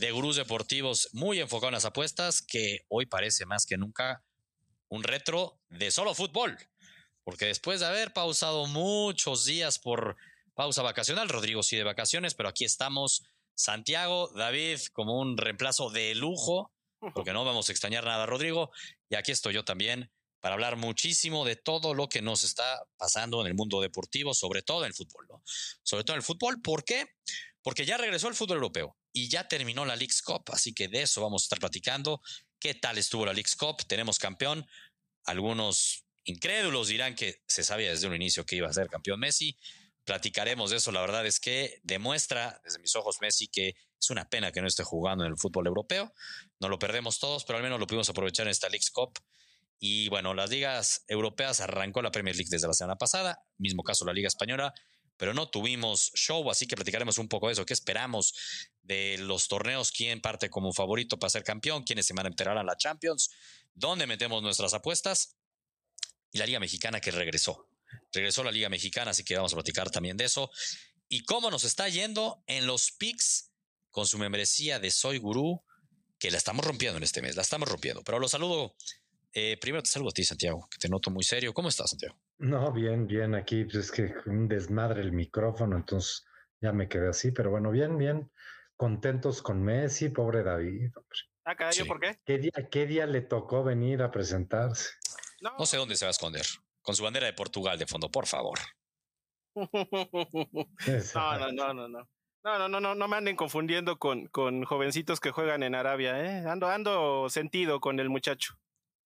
de gurús deportivos muy enfocado en las apuestas, que hoy parece más que nunca un retro de solo fútbol. Porque después de haber pausado muchos días por pausa vacacional, Rodrigo sí de vacaciones, pero aquí estamos, Santiago, David, como un reemplazo de lujo, porque no vamos a extrañar nada, Rodrigo, y aquí estoy yo también para hablar muchísimo de todo lo que nos está pasando en el mundo deportivo, sobre todo en el fútbol, ¿no? Sobre todo en el fútbol, ¿por qué? Porque ya regresó el fútbol europeo y ya terminó la League's Cup, así que de eso vamos a estar platicando. ¿Qué tal estuvo la League's Cup? Tenemos campeón. Algunos incrédulos dirán que se sabía desde un inicio que iba a ser campeón Messi. Platicaremos de eso. La verdad es que demuestra desde mis ojos Messi que es una pena que no esté jugando en el fútbol europeo. No lo perdemos todos, pero al menos lo pudimos aprovechar en esta League's Cup. Y bueno, las ligas europeas arrancó la Premier League desde la semana pasada, mismo caso la Liga Española, pero no tuvimos show, así que platicaremos un poco de eso. ¿Qué esperamos de los torneos? ¿Quién parte como favorito para ser campeón? ¿Quiénes se van a enterar a la Champions? ¿Dónde metemos nuestras apuestas? Y la Liga Mexicana que regresó. Regresó la Liga Mexicana, así que vamos a platicar también de eso. Y cómo nos está yendo en los picks con su membresía de Soy Gurú, que la estamos rompiendo en este mes, la estamos rompiendo. Pero los saludo. Eh, primero te saludo a ti, Santiago, que te noto muy serio. ¿Cómo estás, Santiago? No, bien, bien. Aquí pues, es que un desmadre el micrófono, entonces ya me quedé así, pero bueno, bien, bien. Contentos con Messi, pobre David. hombre. Ah, caray, ¿yo Sí. por qué? ¿Qué día, ¿Qué día le tocó venir a presentarse? No, No sé dónde se va a esconder. Con su bandera de Portugal de fondo, por favor. no, no, no, no, no. No, no, no, no, no me anden confundiendo con, con jovencitos que juegan en Arabia, ¿eh? Ando, ando sentido con el muchacho.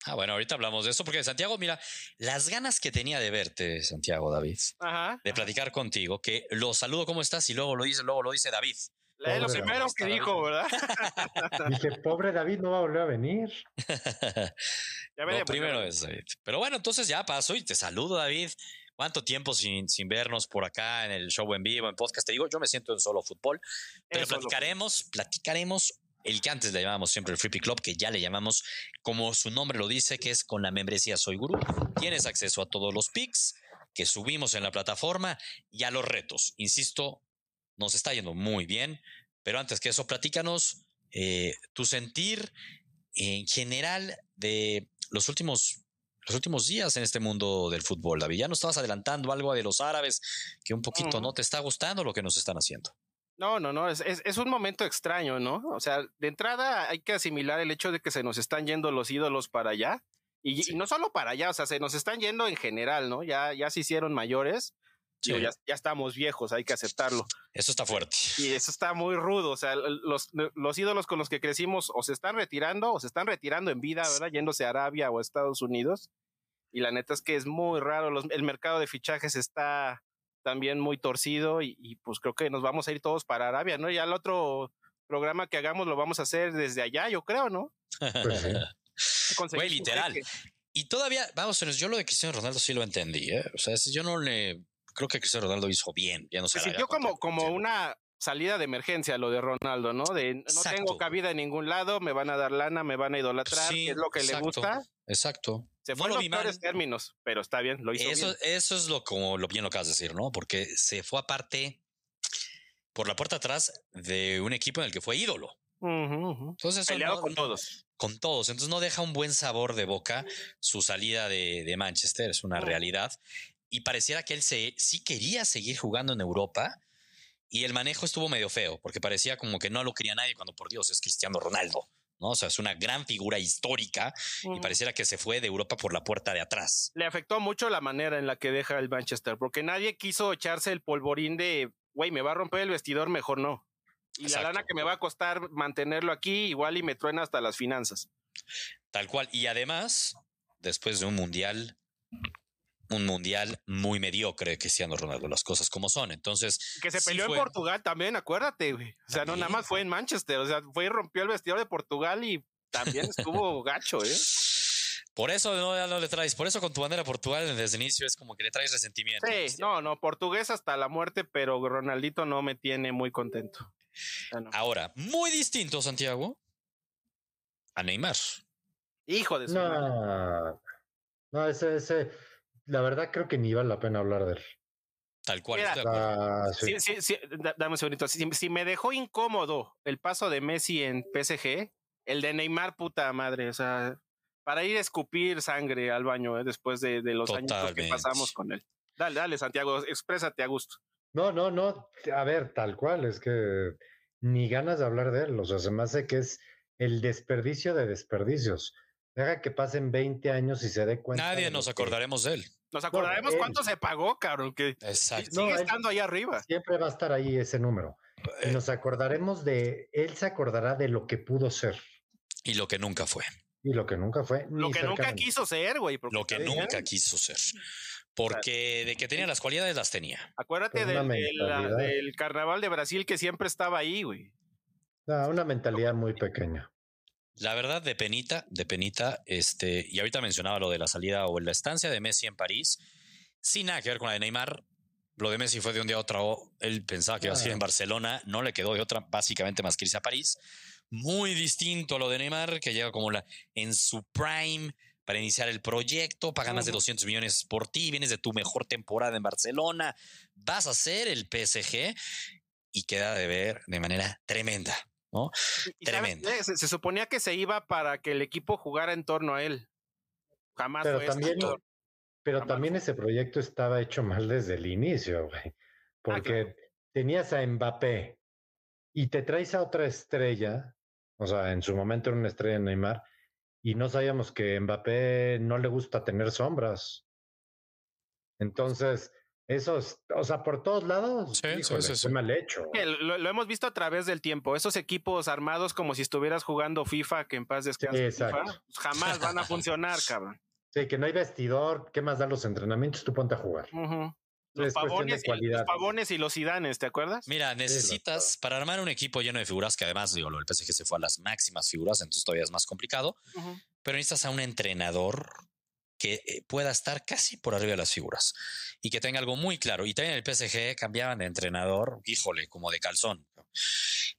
Ah, bueno, ahorita hablamos de eso, porque Santiago, mira, las ganas que tenía de verte, Santiago David, Ajá. de platicar contigo, que lo saludo, ¿cómo estás? Y luego lo dice, luego lo dice David. Es lo primero David. que dijo, ¿verdad? Dije, pobre David no va a volver a venir. Ya lo veremos, primero ya es David. Pero bueno, entonces ya paso y te saludo, David. ¿Cuánto tiempo sin, sin vernos por acá en el show en vivo, en podcast? Te digo, yo me siento en solo fútbol, pero Eso es lo- platicaremos, platicaremos el que antes le llamábamos siempre el Free Pick Club, que ya le llamamos como su nombre lo dice, que es con la membresía Soy Guru. Tienes acceso a todos los picks que subimos en la plataforma y a los retos. Insisto, nos está yendo muy bien, pero antes que eso, platícanos eh, tu sentir en general de los últimos, los últimos días en este mundo del fútbol, David. Ya nos estabas adelantando algo de los árabes que un poquito no te está gustando lo que nos están haciendo. No, no, no, es, es, es un momento extraño, ¿no? O sea, de entrada hay que asimilar el hecho de que se nos están yendo los ídolos para allá. Y, Sí. y no solo para allá, o sea, se nos están yendo en general, ¿no? Ya, ya se hicieron mayores. Digo, Sí. ya, ya estamos viejos, hay que aceptarlo. Eso está fuerte. Y eso está muy rudo. O sea, los, los ídolos con los que crecimos o se están retirando o se están retirando en vida, ¿verdad? Yéndose a Arabia o a Estados Unidos. Y la neta es que es muy raro. Los- el mercado de fichajes está también muy torcido y, y, pues creo que nos vamos a ir todos para Arabia, ¿no? Ya el otro programa que hagamos lo vamos a hacer desde allá, yo creo, ¿no? Pues sí. Güey, literal. Y todavía, vamos, yo lo de Cristiano Ronaldo sí lo entendí, ¿eh? O sea, yo no le. Creo que Cristiano Ronaldo hizo bien. Ya no Se sé. sintió como, como una salida de emergencia lo de Ronaldo, ¿no? De no Exacto. tengo cabida en ningún lado, me van a dar lana, me van a idolatrar, Sí, que es lo que exacto. le gusta. Exacto. Se No fue lo en peores términos, pero está bien, lo hizo Eso, bien. eso es lo como lo bien lo que acabas de decir, ¿no? Porque se fue aparte por la puerta atrás de un equipo en el que fue ídolo. Ujú, ujú. Entonces, eso Peleado no- con no- todos. con todos. Entonces no deja un buen sabor de boca su salida de, de Manchester, es una No. realidad. Y pareciera que él se, sí quería seguir jugando en Europa y el manejo estuvo medio feo, porque parecía como que no lo quería nadie cuando por Dios es Cristiano Ronaldo. ¿No? O sea, es una gran figura histórica y pareciera que se fue de Europa por la puerta de atrás. Le afectó mucho la manera en la que deja el Manchester, porque nadie quiso echarse el polvorín de, güey, me va a romper el vestidor, mejor no. Y Exacto. la lana que me va a costar mantenerlo aquí, igual y me truena hasta las finanzas. Tal cual. Y además, después de un mundial, un mundial muy mediocre, Cristiano Ronaldo, las cosas como son. Entonces, Que se sí peleó fue- en Portugal también, acuérdate, güey. O sea, no nada más fue en Manchester, o sea, fue y rompió el vestidor de Portugal y también estuvo gacho, ¿eh? Por eso no, no le traes, por eso con tu bandera Portugal desde el inicio es como que le traes resentimiento. Sí, no, no, portugués hasta la muerte, pero Ronaldito no me tiene muy contento. No. Ahora, muy distinto, Santiago, a Neymar. Hijo de su madre. No, no, ese, ese, la verdad creo que ni vale la pena hablar de él. Tal cual. Mira. Ah, sí. Sí, sí, sí, da- dame un segundito. Si, si me dejó incómodo el paso de Messi en PSG, el de Neymar, puta madre. O sea, para ir a escupir sangre al baño eh, después de, de los años que pasamos con él. Dale, dale, Santiago, exprésate a gusto. No, no, no. A ver, tal cual, es que ni ganas de hablar de él. O sea, se me hace que es el desperdicio de desperdicios. Deja que pasen 20 años y se dé cuenta. Nadie nos que acordaremos de él. Nos acordaremos cuánto se pagó, cabrón, que Exacto. Sigue estando ahí arriba. Siempre va a estar ahí ese número. Y Eh, nos acordaremos de, él se acordará de lo que pudo ser y lo que nunca fue. y lo que nunca fue. Lo que nunca quiso ser, güey. Lo que nunca quiso ser. Porque de que tenía las cualidades las tenía. Acuérdate del carnaval de Brasil que siempre estaba ahí, güey. No, una mentalidad muy pequeña. La verdad, de penita, de penita, este, y ahorita mencionaba lo de la salida o la estancia de Messi en París, sin nada que ver con la de Neymar. Lo de Messi fue de un día a otro. Él pensaba que iba a seguir en Barcelona, no le quedó de otra, básicamente más que irse a París. Muy distinto a lo de Neymar, que llega como la, en su prime para iniciar el proyecto, pagan más de Ujú. 200 millones por ti, vienes de tu mejor temporada en Barcelona, vas a ser el PSG y queda de ver de manera tremenda, ¿no? Se, se suponía que se iba para que el equipo jugara en torno a él. Jamás Pero fue también, pero Jamás también ese proyecto estaba hecho mal desde el inicio, güey. Porque tenías a Mbappé y te traes a otra estrella, o sea, en su momento era una estrella Neymar, y no sabíamos que Mbappé no le gusta tener sombras. Entonces, eso es, o sea, por todos lados, Sí, híjole, sí, mal hecho. Lo, lo hemos visto a través del tiempo. Esos equipos armados como si estuvieras jugando FIFA, que en paz descanse. FIFA, pues jamás van a funcionar, cabrón. Sí, que no hay vestidor, ¿qué más dan los entrenamientos? Tú ponte a jugar. Los, Es cuestión de pavones y, los pavones y los sidanes, ¿te acuerdas? Mira, necesitas para armar un equipo lleno de figuras, que además, digo, lo del PSG se fue a las máximas figuras, entonces todavía es más complicado, pero necesitas a un entrenador que eh, pueda estar casi por arriba de las figuras y que tenga algo muy claro. Y también el PSG cambiaban de entrenador, híjole, como de calzón.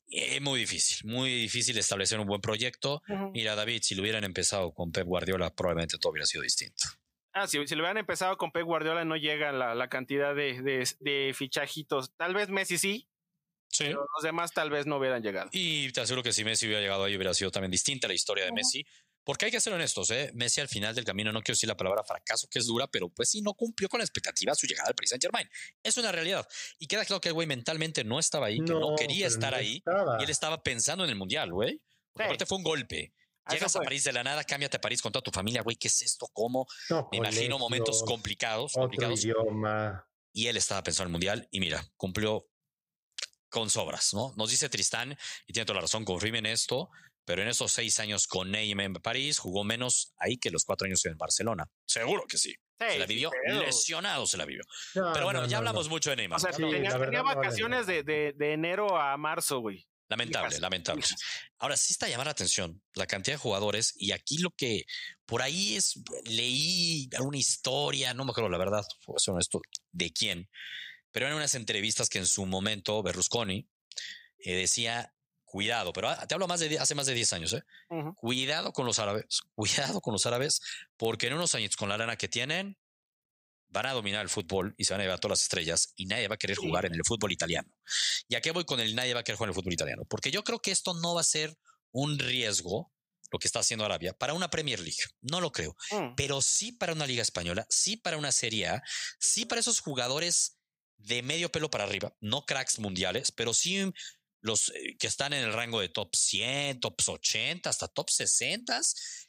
Es muy difícil, muy difícil establecer un buen proyecto. Ujú. Mira, David, si lo hubieran empezado con Pep Guardiola, probablemente todo hubiera sido distinto. Ah, si, si lo hubieran empezado con Pep Guardiola, no llega la, la cantidad de, de, de fichajitos. Tal vez Messi sí, Sí. pero los demás tal vez no hubieran llegado. Y te aseguro que si Messi hubiera llegado ahí hubiera sido también distinta la historia de. Messi. Porque hay que ser honestos, ¿eh? Messi al final del camino, no quiero decir la palabra fracaso, que es dura, pero pues sí, no cumplió con la expectativa su llegada al Paris Saint Germain. Es una realidad. Y queda claro que el güey mentalmente no estaba ahí, que no, quería estar no ahí. estaba. Y él estaba pensando en el Mundial, güey. Porque Sí. aparte fue un golpe. Llegas a. París de la nada, cámbiate a París con toda tu familia, güey. ¿Qué es esto? ¿Cómo? No, Me imagino momentos complicados, Otro complicados. idioma. Y él estaba pensando en el Mundial y mira, cumplió con sobras, ¿no? Nos dice Tristán, y tiene toda la razón, confirmen esto, pero en esos seis años con Neymar en París jugó menos ahí que los cuatro años en Barcelona. Seguro que sí. Sí, se la vivió pero- lesionado, se la vivió. No, Pero bueno, no, ya no, hablamos no. mucho de Neymar. O sea, Sí, tenía, la verdad tenía no vale vacaciones de, de, de enero a marzo, güey. lamentable, lamentable. Ahora sí está a llamar la atención la cantidad de jugadores y aquí lo que por ahí es, leí una historia, no me acuerdo la verdad, fue ser honesto, de quién, pero eran unas entrevistas que en su momento Berlusconi eh, decía, cuidado, pero ah, te hablo más de hace más de 10 años, ¿eh? Ujú. cuidado con los árabes, cuidado con los árabes, porque en unos años con la lana que tienen, van a dominar el fútbol y se van a llevar todas las estrellas y nadie va a querer Sí. jugar en el fútbol italiano. ¿Y a qué voy con el nadie va a querer jugar en el fútbol italiano? Porque yo creo que esto no va a ser un riesgo, lo que está haciendo Arabia, para una Premier League. No lo creo. Mm. Pero sí para una Liga Española, sí para una Serie A, sí para esos jugadores de medio pelo para arriba, no cracks mundiales, pero sí los eh, que están en el rango de top 100, top 80, hasta top 60,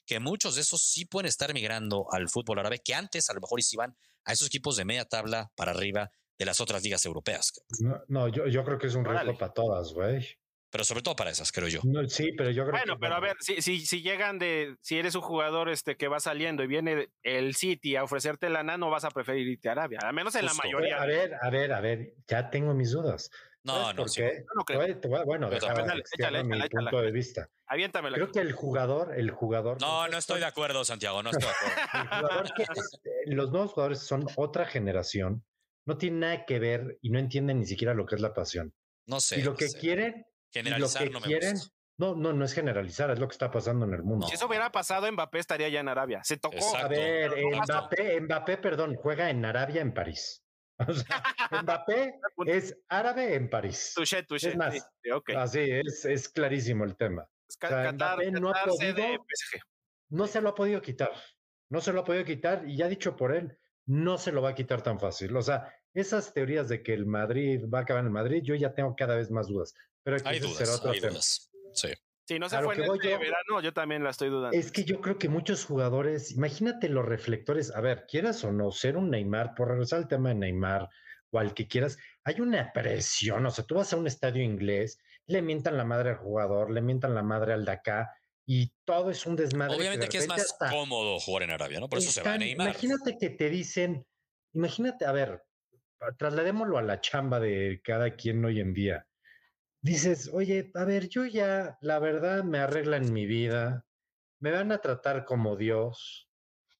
que muchos de esos sí pueden estar migrando al fútbol árabe, que antes a lo mejor iban a esos equipos de media tabla para arriba de las otras ligas europeas. No, no, yo, yo creo que es un riesgo Órale. para todas, güey. Pero sobre todo para esas, creo yo. No, sí, pero yo creo Bueno, que. pero a ver, si, si, si llegan de, si eres un jugador este que va saliendo y viene el City a ofrecerte lana, no vas a preferir irte a Arabia, al menos en la Justo. mayoría. A ver, a ver, a ver, ya tengo mis dudas. No, no, ¿Por sí. no creo. Te voy- te voy- bueno, déjame también. Dale, externo échale, mi échale, punto échale. de vista. Aviéntamela. Creo que el jugador, el jugador. No, no estoy de acuerdo, Santiago, no estoy de acuerdo. El jugador que es- eh, los nuevos jugadores son otra generación, no tienen nada que ver y no entienden ni siquiera lo que es la pasión. No sé. y lo no que sé. quieren, y lo Generalizar que no me quieren, gusta. no, no, no es generalizar, es lo que está pasando en el mundo. Si eso hubiera pasado, Mbappé estaría ya en Arabia. Se tocó. Exacto. A ver, Mbappé, Mbappé, perdón, juega en Arabia, en París. O sea, Mbappé es árabe en París. Touché, touché. Es más, sí. Así es, es clarísimo el tema. Ca- o sea, Qatar- Mbappé no ha podido- PSG. No se lo ha podido quitar. No se lo ha podido quitar y ya dicho por él, no se lo va a quitar tan fácil. O sea, esas teorías de que el Madrid va a acabar en el Madrid, yo ya tengo cada vez más dudas. Pero Hay ese será dudas, otro hay tema. dudas. Sí. Si no se fue en este yo- verano, yo también la estoy dudando. Es que yo creo que muchos jugadores, imagínate los reflectores, a ver, quieras o no, ser un Neymar, por regresar al tema de Neymar o al que quieras, hay una presión, o sea, tú vas a un estadio inglés, le mientan la madre al jugador, le mientan la madre al de acá y todo es un desmadre. de Obviamente que es más hasta cómodo jugar en Arabia, ¿no? Por eso se va a Neymar. Imagínate que te dicen, imagínate, a ver, trasladémoslo a la chamba de cada quien hoy en día. Dices, oye, a ver, yo ya, la verdad, me arreglan mi vida, me van a tratar como Dios.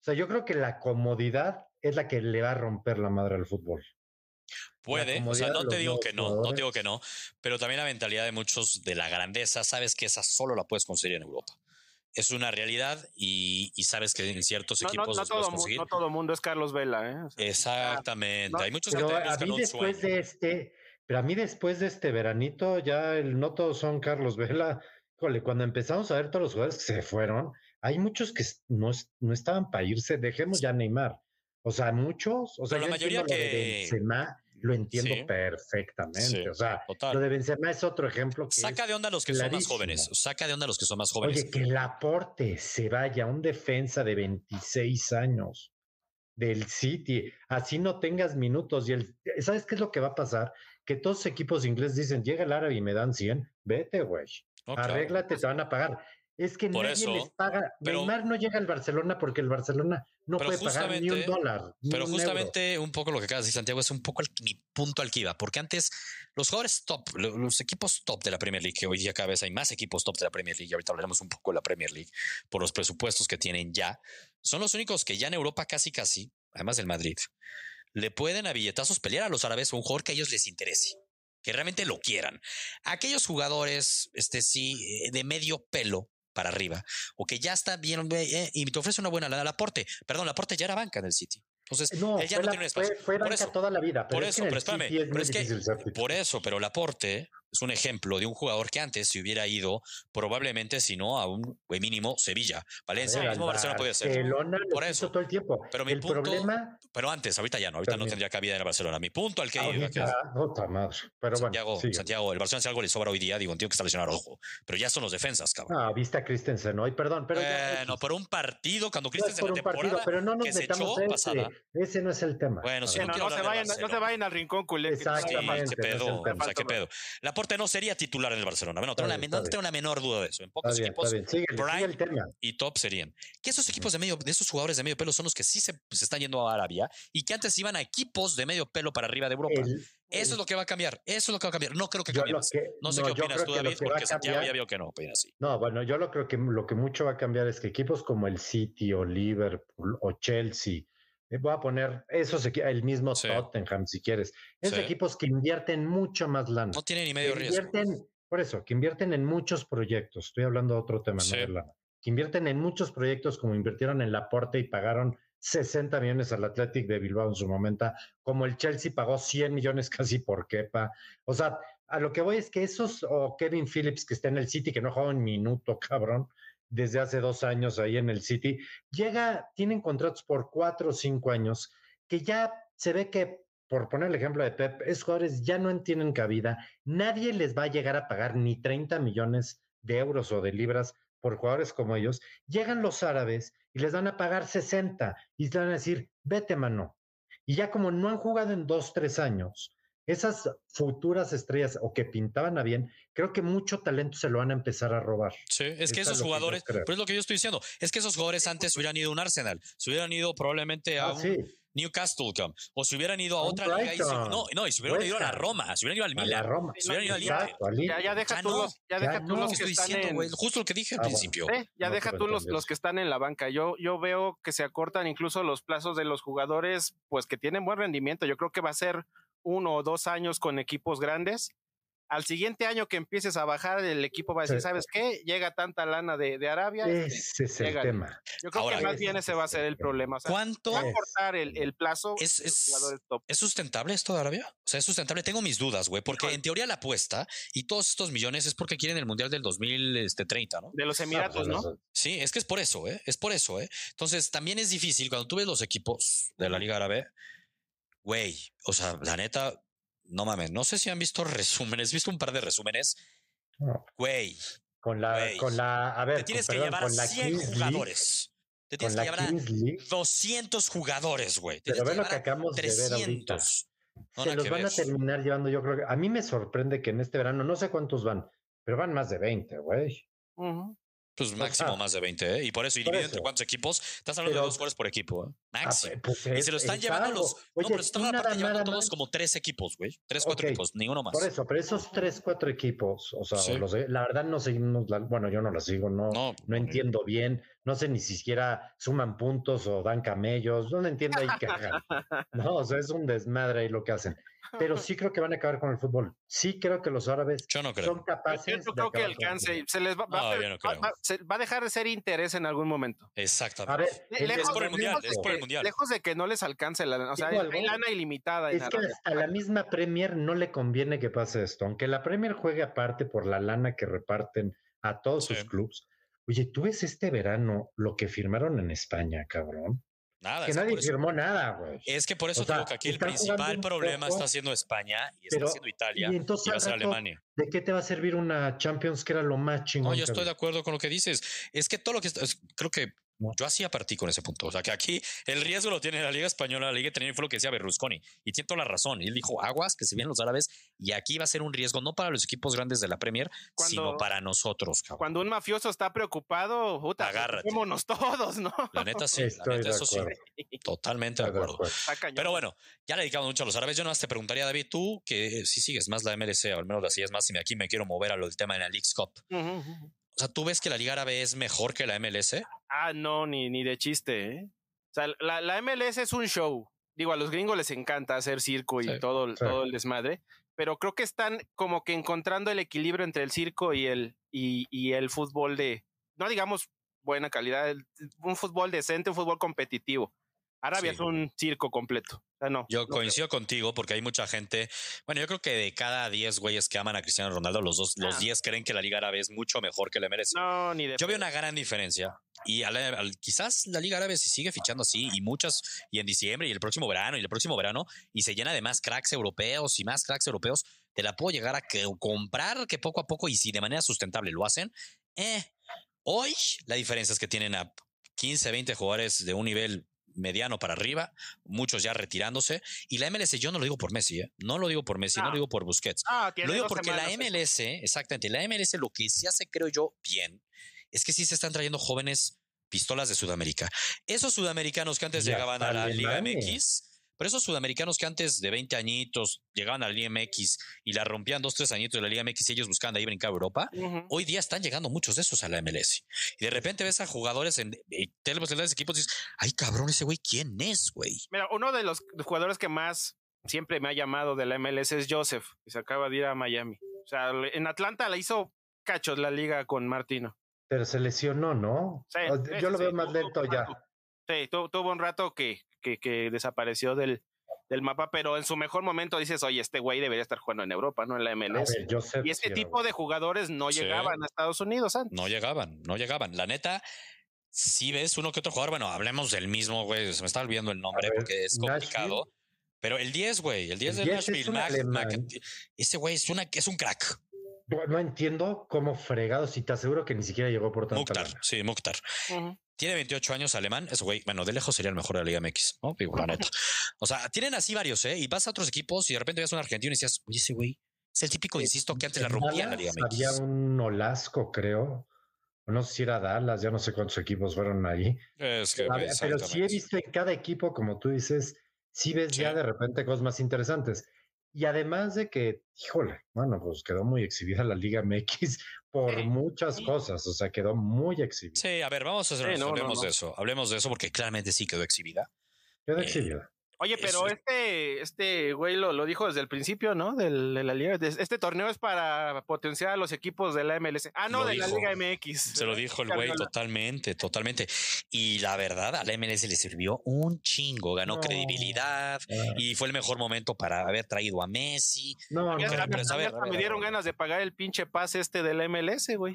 O sea, yo creo que la comodidad es la que le va a romper la madre al fútbol. Puede, o sea, no te digo que no, no te digo que no, pero también la mentalidad de muchos de la grandeza, sabes que esa solo la puedes conseguir en Europa. Es una realidad y, y sabes que en ciertos No, no, equipos no los todo conseguir. no todo mundo es Carlos Vela, ¿eh? O sea, Exactamente. no, Hay muchos Pero que te a mí un después sueño. de este, pero a mí después de este veranito, ya el, no todos son Carlos Vela. Híjole, cuando empezamos a ver todos los jugadores que se fueron, hay muchos que no, no estaban para irse. Dejemos ya Neymar. O sea, muchos. O sea, Pero la mayoría lo de que- Benzema, lo entiendo Sí. perfectamente. Sí, o sea, lo Total. de Benzema es otro ejemplo. Que Saca de onda a los que son más clarísimo. jóvenes. Saca de onda a los que son más jóvenes. Oye, que el aporte se vaya, un defensa de 26 años del City, así no tengas minutos. Y el, ¿sabes qué es lo que va a pasar? Que todos los equipos ingleses dicen, llega el árabe y me dan 100, vete, güey. No, claro. Arréglate, te van a pagar. Es que Por nadie eso, les paga. pero- Neymar no llega al Barcelona porque el Barcelona no puede pagar ni un dólar. ni Pero un euro. justamente un poco lo que acabas de decir, Santiago, es un poco el- mi punto al que iba, porque antes los jugadores top, lo- los equipos top de la Premier League, que hoy día cada vez hay más equipos top de la Premier League, y ahorita hablaremos un poco de la Premier League, por los presupuestos que tienen ya, son los únicos que ya en Europa casi casi, además del Madrid, le pueden a billetazos pelear a los árabes un jugador que a ellos les interese, que realmente lo quieran. Aquellos jugadores, este sí, eh, de medio pelo para arriba, o que ya está bien eh, y te ofrece una buena lana al aporte. Perdón, el aporte ya era banca en el City. Entonces, No, él ya no la- tiene un espacio. fue, fue Por banca eso, toda la vida. Pero por es eso, pero espérame, es pero es que por eso, pero el aporte es un ejemplo de un jugador que antes se hubiera ido probablemente, si no, a un mínimo Sevilla, Valencia, ver, mismo al Barcelona podía ser. Barcelona Por eso. todo el tiempo. Pero mi el punto- problema Pero antes, ahorita ya no, ahorita no También. tendría cabida en el Barcelona. Mi punto al que iba, que es- ahorita, puta madre. Pero Santiago, bueno, sigue. Santiago, el Barcelona si algo le sobra hoy día, digo, entiendo que está lesionado ojo, pero ya son los defensas, cabrón. Ah, viste a Christensen hoy, perdón, pero bueno, X. por un partido, cuando No Christensen por en la un partido, temporada pero no nos que se echó ese, pasada. ese no es el tema. Bueno, ver. no, no, se vayan, no se vayan al rincón culé. Exactamente. qué el pedo, o sea, qué pedo. Laporte no sería titular en el Barcelona. Bueno, tengo la- no tengo la menor duda de eso. En pocos bien, equipos sigue Prime y top serían. Que esos equipos de medio, de esos jugadores de medio pelo son los que sí se, están yendo a Arabia y que antes iban a equipos de medio pelo para arriba de Europa. El- eso es lo que va a cambiar. Eso es lo que va a cambiar. No creo que cambie lo más. que- No sé no, qué opinas tú, David, porque Santiago ya cambiar- vio que no opina así. No, bueno, yo lo creo que lo que mucho va a cambiar es que equipos como el City o Liverpool o Chelsea, voy a poner esos el mismo Sí. Tottenham si quieres, esos Sí. equipos que invierten mucho más lana. No tiene ni medio que riesgo. invierten, por eso, que invierten en muchos proyectos. Estoy hablando de otro tema, Sí. no de lana. Que invierten en muchos proyectos como invirtieron en Laporte y pagaron 60 millones al Athletic de Bilbao en su momento, como el Chelsea pagó 100 millones casi por Kepa. O sea, a lo que voy es que esos, o Kevin Phillips que está en el City, que no juega un minuto, cabrón, desde hace dos años ahí en el City, llega, tienen contratos por cuatro o cinco años, que ya se ve que, por poner el ejemplo de Pep, esos jugadores ya no tienen cabida, nadie les va a llegar a pagar ni 30 millones de euros o de libras por jugadores como ellos, llegan los árabes y les van a pagar 60 y les van a decir, vete mano. Y ya como no han jugado en dos, tres años, esas futuras estrellas o que pintaban a bien, creo que mucho talento se lo van a empezar a robar. Sí, es que Eso esos es que jugadores, pero es lo que yo estoy diciendo, es que esos jugadores antes hubieran ido a un Arsenal, se hubieran ido probablemente a Ah, un, sí. Newcastle, o si hubieran ido a Un otra liga. y Brighton. no, no, y si hubieran West ido a la. Roma, si hubieran ido al A la Milan. Roma. Si hubieran ido al Inter. Ya, ya deja Ya tú no, los, ya deja tú los que estoy están diciendo, en. Justo lo que dije al Ah, principio. Ya No deja tú los, los que están en la banca. Yo, yo veo que se acortan incluso los plazos de los jugadores, pues que tienen buen rendimiento. Yo creo que va a ser uno o dos años con equipos grandes. Al siguiente año que empieces a bajar, el equipo va a decir, Sí. ¿sabes qué? Llega tanta lana de, de Arabia. este, Ese es el tema. Yo creo Ahora, que más bien es ese va a ser el problema. O sea, ¿Cuánto va a Es- cortar el, el plazo Es- es- jugadores top. es sustentable esto de Arabia? O sea, es sustentable. Tengo mis dudas, güey, porque en teoría la apuesta y todos estos millones es porque quieren el mundial del 2030, ¿no? De los Emiratos, ¿no? Sí, es que es por eso, ¿eh? Es por eso, ¿eh? Entonces, también es difícil cuando tú ves los equipos de la Liga Árabe, güey, o sea, la neta, no mames, no sé si han visto resúmenes, he visto un par de resúmenes, güey, Con la, Güey. con la, a ver, te tienes con, que perdón, llevar con la 100 Kings League, jugadores. Te con tienes que la llevar a Kings League, 200 jugadores, güey. Te pero lo que acabamos de ver ahorita. 300. No, Se los van a terminar llevando, yo creo que a mí me sorprende que en este verano, no sé cuántos van, pero van más de 20, güey. Ujú. Pues máximo sea, más de 20, ¿eh? Y por eso, y por dividido entre cuántos equipos, estás hablando Pero- de dos jugadores por equipo, ¿eh? Ah, Máximo. pues y se lo están es llevando algo. los. no, pero se están aparte llevando todos más- como tres equipos, güey. Tres, cuatro Ok, equipos, ninguno más. Por eso, pero esos tres, cuatro equipos, o sea, Sí. los la verdad no seguimos, la- bueno, yo no los sigo, no, no, No, entiendo bien, no sé ni siquiera suman puntos o dan camellos, no entiendo ahí qué hagan. No, o sea, es un desmadre ahí lo que hacen. Pero sí creo que van a acabar con el fútbol. Sí creo que los árabes Yo no creo. son Yo, capaces yo de creo que acabar con el alcance, fútbol. se les va, va a No, yo no va- creo. va- se- va a dejar de ser interés en algún momento. Exactamente. A ver, el- lejos, por el de- mundial, lejos de es por el que- mundial. lejos de que no les alcance la lana, o sea, hay lana ilimitada en Es que hasta la misma Premier no le conviene que pase esto. Aunque la Premier juegue aparte por la lana que reparten a todos Sí. sus clubes. Oye, tú ves este verano lo que firmaron en España, cabrón. Nada. que es, que nadie eso, firmó nada, güey. es que por eso O sea, que aquí el principal problema poco, está siendo España y está siendo Italia y entonces y va a ser Alemania. ¿De qué te va a servir una Champions que era lo más chingón? No, yo estoy de acuerdo con lo que dices. Es que todo lo que creo que. Yo así partí con ese punto. O sea, que aquí el riesgo lo tiene la Liga Española, la Liga Italiana, fue lo que decía Berlusconi. Y tiene toda la razón. Él dijo aguas que se vienen los árabes y aquí va a ser un riesgo no para los equipos grandes de la Premier, sino para nosotros, cabrón. Cuando un mafioso está preocupado, puta, Agárrate. preocupémonos todos, ¿no? La neta sí, la neta eso sí. Totalmente de acuerdo. Pero bueno, ya le dedicamos mucho a los árabes. Yo nomás te preguntaría, David, tú que sí sigues más la MLC, o al menos la sigues más, y aquí me quiero mover a lo del tema de la League's Cup. O sea, ¿tú ves que la Liga Árabe es mejor que la MLS? Ah, no, ni, ni de chiste, ¿eh? O sea, la, la MLS es un show. Digo, a los gringos les encanta hacer circo y Sí, todo, sí. todo el desmadre, pero creo que están como que encontrando el equilibrio entre el circo y el, y, y el fútbol de, no digamos buena calidad, un fútbol decente, un fútbol competitivo. Arabia Sí. es un circo completo. O sea, no, Yo no coincido contigo porque hay mucha gente. Bueno, yo creo que de cada 10 güeyes que aman a Cristiano Ronaldo, los dos, los Ah. 10 creen que la Liga Árabe es mucho mejor que MLS. creo. No, ni de Yo veo una gran diferencia. Y a la- al- quizás la Liga Árabe si sigue fichando así y muchas, y en diciembre y el próximo verano y el próximo verano, y se llena de más cracks europeos y más cracks europeos, te la puedo llegar a que- comprar que poco a poco y si de manera sustentable lo hacen. Eh, hoy la diferencia es que tienen a 15, 20 jugadores de un nivel mediano para arriba, muchos ya retirándose. Y la MLS, yo no lo digo por Messi, ¿eh? no lo digo por Messi, no, No. lo digo por Busquets. Ah, tiene Lo digo porque la. MLS, exactamente, la MLS lo que sí hace, creo yo, bien, es que sí se están trayendo jóvenes pistolas de Sudamérica. Esos sudamericanos que antes llegaban a la Liga. MX, pero esos sudamericanos que antes de 20 añitos llegaban a la Liga MX y la rompían dos, tres añitos de la Liga MX y ellos buscaban de ahí brincar a Europa, hoy día están llegando muchos de esos a la MLS. Y de repente ves a jugadores en y te ves en los equipos y dices, ay cabrón, ese güey, ¿quién es, güey? Mira, uno de los jugadores que más siempre me ha llamado de la MLS es Joseph, que se acaba de ir a Miami. O sea, en Atlanta la hizo cachos la liga con Martino. Pero se lesionó, ¿no? Sí, O- sí, Yo lo veo sí, más lento ya. Sí, tu- tuvo un rato que, que, que desapareció del, del mapa, pero en su mejor momento dices, oye, este güey debería estar jugando en Europa, no en la MLS. ver, Joseph y este tipo de jugadores no Sí. llegaban a Estados Unidos antes. No llegaban, no llegaban. La neta, si ves uno que otro jugador, bueno, hablemos del mismo, güey, se me está olvidando el nombre ver, porque es complicado. Pero el 10, güey, el 10 El de 10 es Nashville, Mac- ese güey es, una, es un crack. No, no entiendo cómo fregados y te aseguro que ni siquiera llegó por tanta Mukhtar, sí, Mukhtar. Ujú. Tiene 28 años, alemán. Ese güey, bueno, de lejos sería el mejor de la Liga MX, ¿no? Digo, la neta. O sea, tienen así varios, ¿eh? Y vas a otros equipos y de repente ves a un argentino y decías, oye, ese güey es el típico, insisto, que antes la rompía en la Liga Dallas Había MX. un Olasco, creo. No sé si era Dallas, ya no sé cuántos equipos fueron ahí. Es que, ver, pero sí he visto en cada equipo, como tú dices, sí ves ya de repente cosas más interesantes. Y además de que, híjole, bueno, pues quedó muy exhibida la Liga MX por Sí, muchas cosas, o sea, quedó muy exhibida. Sí, a ver, vamos a hacer Sí, no, no, hablemos no. de eso. Hablemos de eso porque claramente sí quedó exhibida. Quedó Eh, exhibida. Oye, pero Eso- este, este güey lo, lo dijo desde el principio, ¿no? Del- de la liga. De- Este torneo es para potenciar a los equipos de la MLS. Ah, no, Lo de la. Liga MX. Se lo dijo el güey totalmente, totalmente. Y la verdad, a la MLS le sirvió un chingo, ganó No. credibilidad y fue el mejor momento para haber traído a Messi. No, Ya no, pero- pero, a ver, hasta a ver, me a dieron ver. ganas de pagar el pinche pase este de la MLS, güey.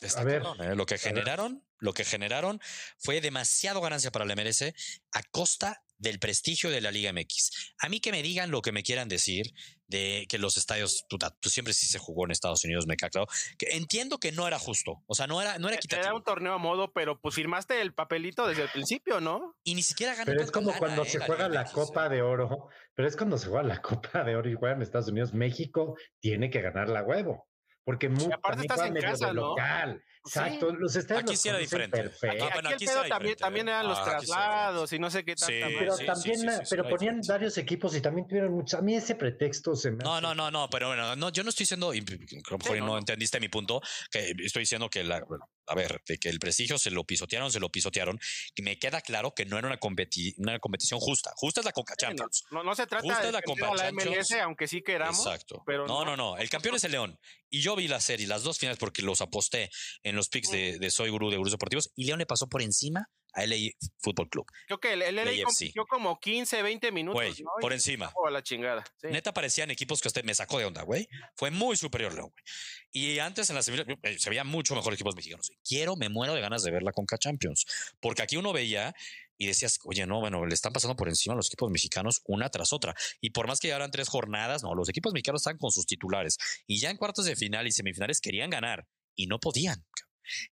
Está A ver, cabrón, ¿eh? Lo que generaron, lo que generaron fue demasiado ganancia para la MLS a costa del prestigio de la Liga MX. A mí que me digan lo que me quieran decir de que los estadios, puta, pues siempre sí se jugó en Estados Unidos, me queda claro. Que entiendo que no era justo, o sea, no era, no era Era equitativo. un torneo a modo, pero pues firmaste el papelito desde el principio, ¿no? Y ni siquiera ganó Pero es como cuando ¿eh? se juega la Copa ¿eh? de Oro, pero es cuando se juega la Copa de Oro y juegan en Estados Unidos, México tiene que ganar la huevo. Porque mu- aparte estás juega en casa, ¿no? local. Sí. Exacto. Los estadios Aquí los sí era diferente. perfecto. Ah, Aquí bueno, el aquí sí pedo era también, diferente, también eran los Ah, sí traslados y no sé qué tanta Sí, pero sí, también, sí, sí, sí, pero ponían diferente. varios equipos y también tuvieron muchos. A mí ese pretexto se me No, hace- no, no, no, pero bueno, no, yo no estoy diciendo, y a lo mejor Sí, no, entendiste mi punto, que estoy diciendo que la, bueno, a ver, de que el prestigio se lo pisotearon, se lo pisotearon, y me queda claro que no era una, competi- una competición justa. Justa es la Sí, no, Champions. no, no se trata Justa de la defender Copa a la. MLS, aunque sí queramos. Exacto. pero no, no. no, no. El campeón es el León. Y yo vi la serie, las dos finales, porque los aposté en los picks de, de Soy Gurú de Gurús Deportivos, y León le pasó por encima a LA Fútbol Club. Creo que el, el LA compitió como 15, 20 minutos. Güey, ¿no? por encima. a la chingada. sí. Neta parecían equipos que usted me sacó de onda, güey. Fue muy superior, León, güey. Y antes en la semifinal eh, se veían mucho mejor equipos mexicanos. Quiero, me muero de ganas de ver la Conca Champions. Porque aquí uno veía y decías, oye, no, bueno, le están pasando por encima a los equipos mexicanos una tras otra. Y por más que llevaran tres jornadas, no, los equipos mexicanos están con sus titulares. Y ya en cuartos de final y semifinales querían ganar y no podían.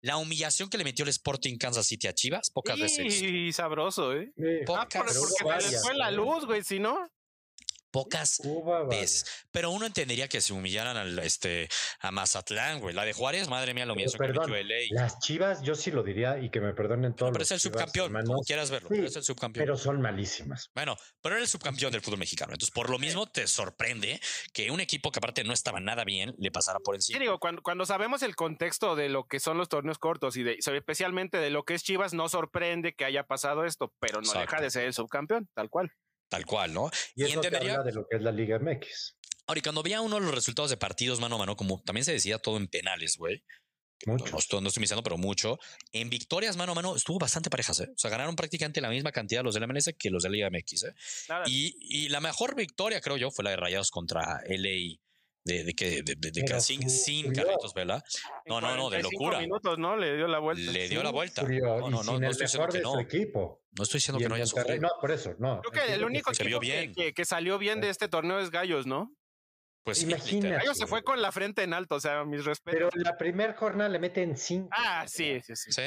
La humillación que le metió el Sporting Kansas City a Chivas, pocas veces. Y sabroso, ¿eh? Sí, Pocas Ah, porque hubo se les varias, fue la luz, güey, si no. Pocas varias. veces. Pero uno entendería que se humillaran al, este, a Mazatlán, güey. La de Juárez, madre mía, humillación que perdón, metió LA. Las chivas, yo sí lo diría y que me perdonen todos. pero es el subcampeón, hermanos, como quieras verlo. Sí, pero es el subcampeón. pero son malísimas. Bueno, pero era el subcampeón del fútbol mexicano. Entonces, por lo mismo, te sorprende que un equipo que aparte no estaba nada bien le pasara por Sí, encima. digo, cuando, cuando sabemos el contexto de lo que son los torneos cortos y de, especialmente de lo que es Chivas, no sorprende que haya pasado esto, pero no Exacto. deja de ser el subcampeón, tal cual. Tal cual, ¿no? Y Y eso te entendería- habla de lo que es la Liga MX. Ahora, y cuando veía uno los resultados de partidos mano a mano, como también se decía todo en penales, güey. No, Mucho. no estoy, no estoy diciendo, pero mucho. En victorias mano a mano estuvo bastante parejas, ¿eh? O sea, ganaron prácticamente la misma cantidad los del MLS que los de la Liga MX, ¿eh? Y, y la mejor victoria, creo yo, fue la de Rayados contra LA. De, de que de, de- de que sin, sin. Carlitos Vela en no, no, no, de 45 locura. minutos, ¿no? Le dio la vuelta. le dio la vuelta. No, no, no, no estoy diciendo que no. equipo. No estoy diciendo que en no haya sufrido. No, por eso, no. Creo que el único se equipo vio que, bien. que- que salió bien de este torneo es Gallos, ¿no? Pues sí, Imagínate. Gallos se fue con la frente en alto, o sea, mis respetos. Pero la primera jornada le meten cinco. ah, sí, sí, sí. Sí.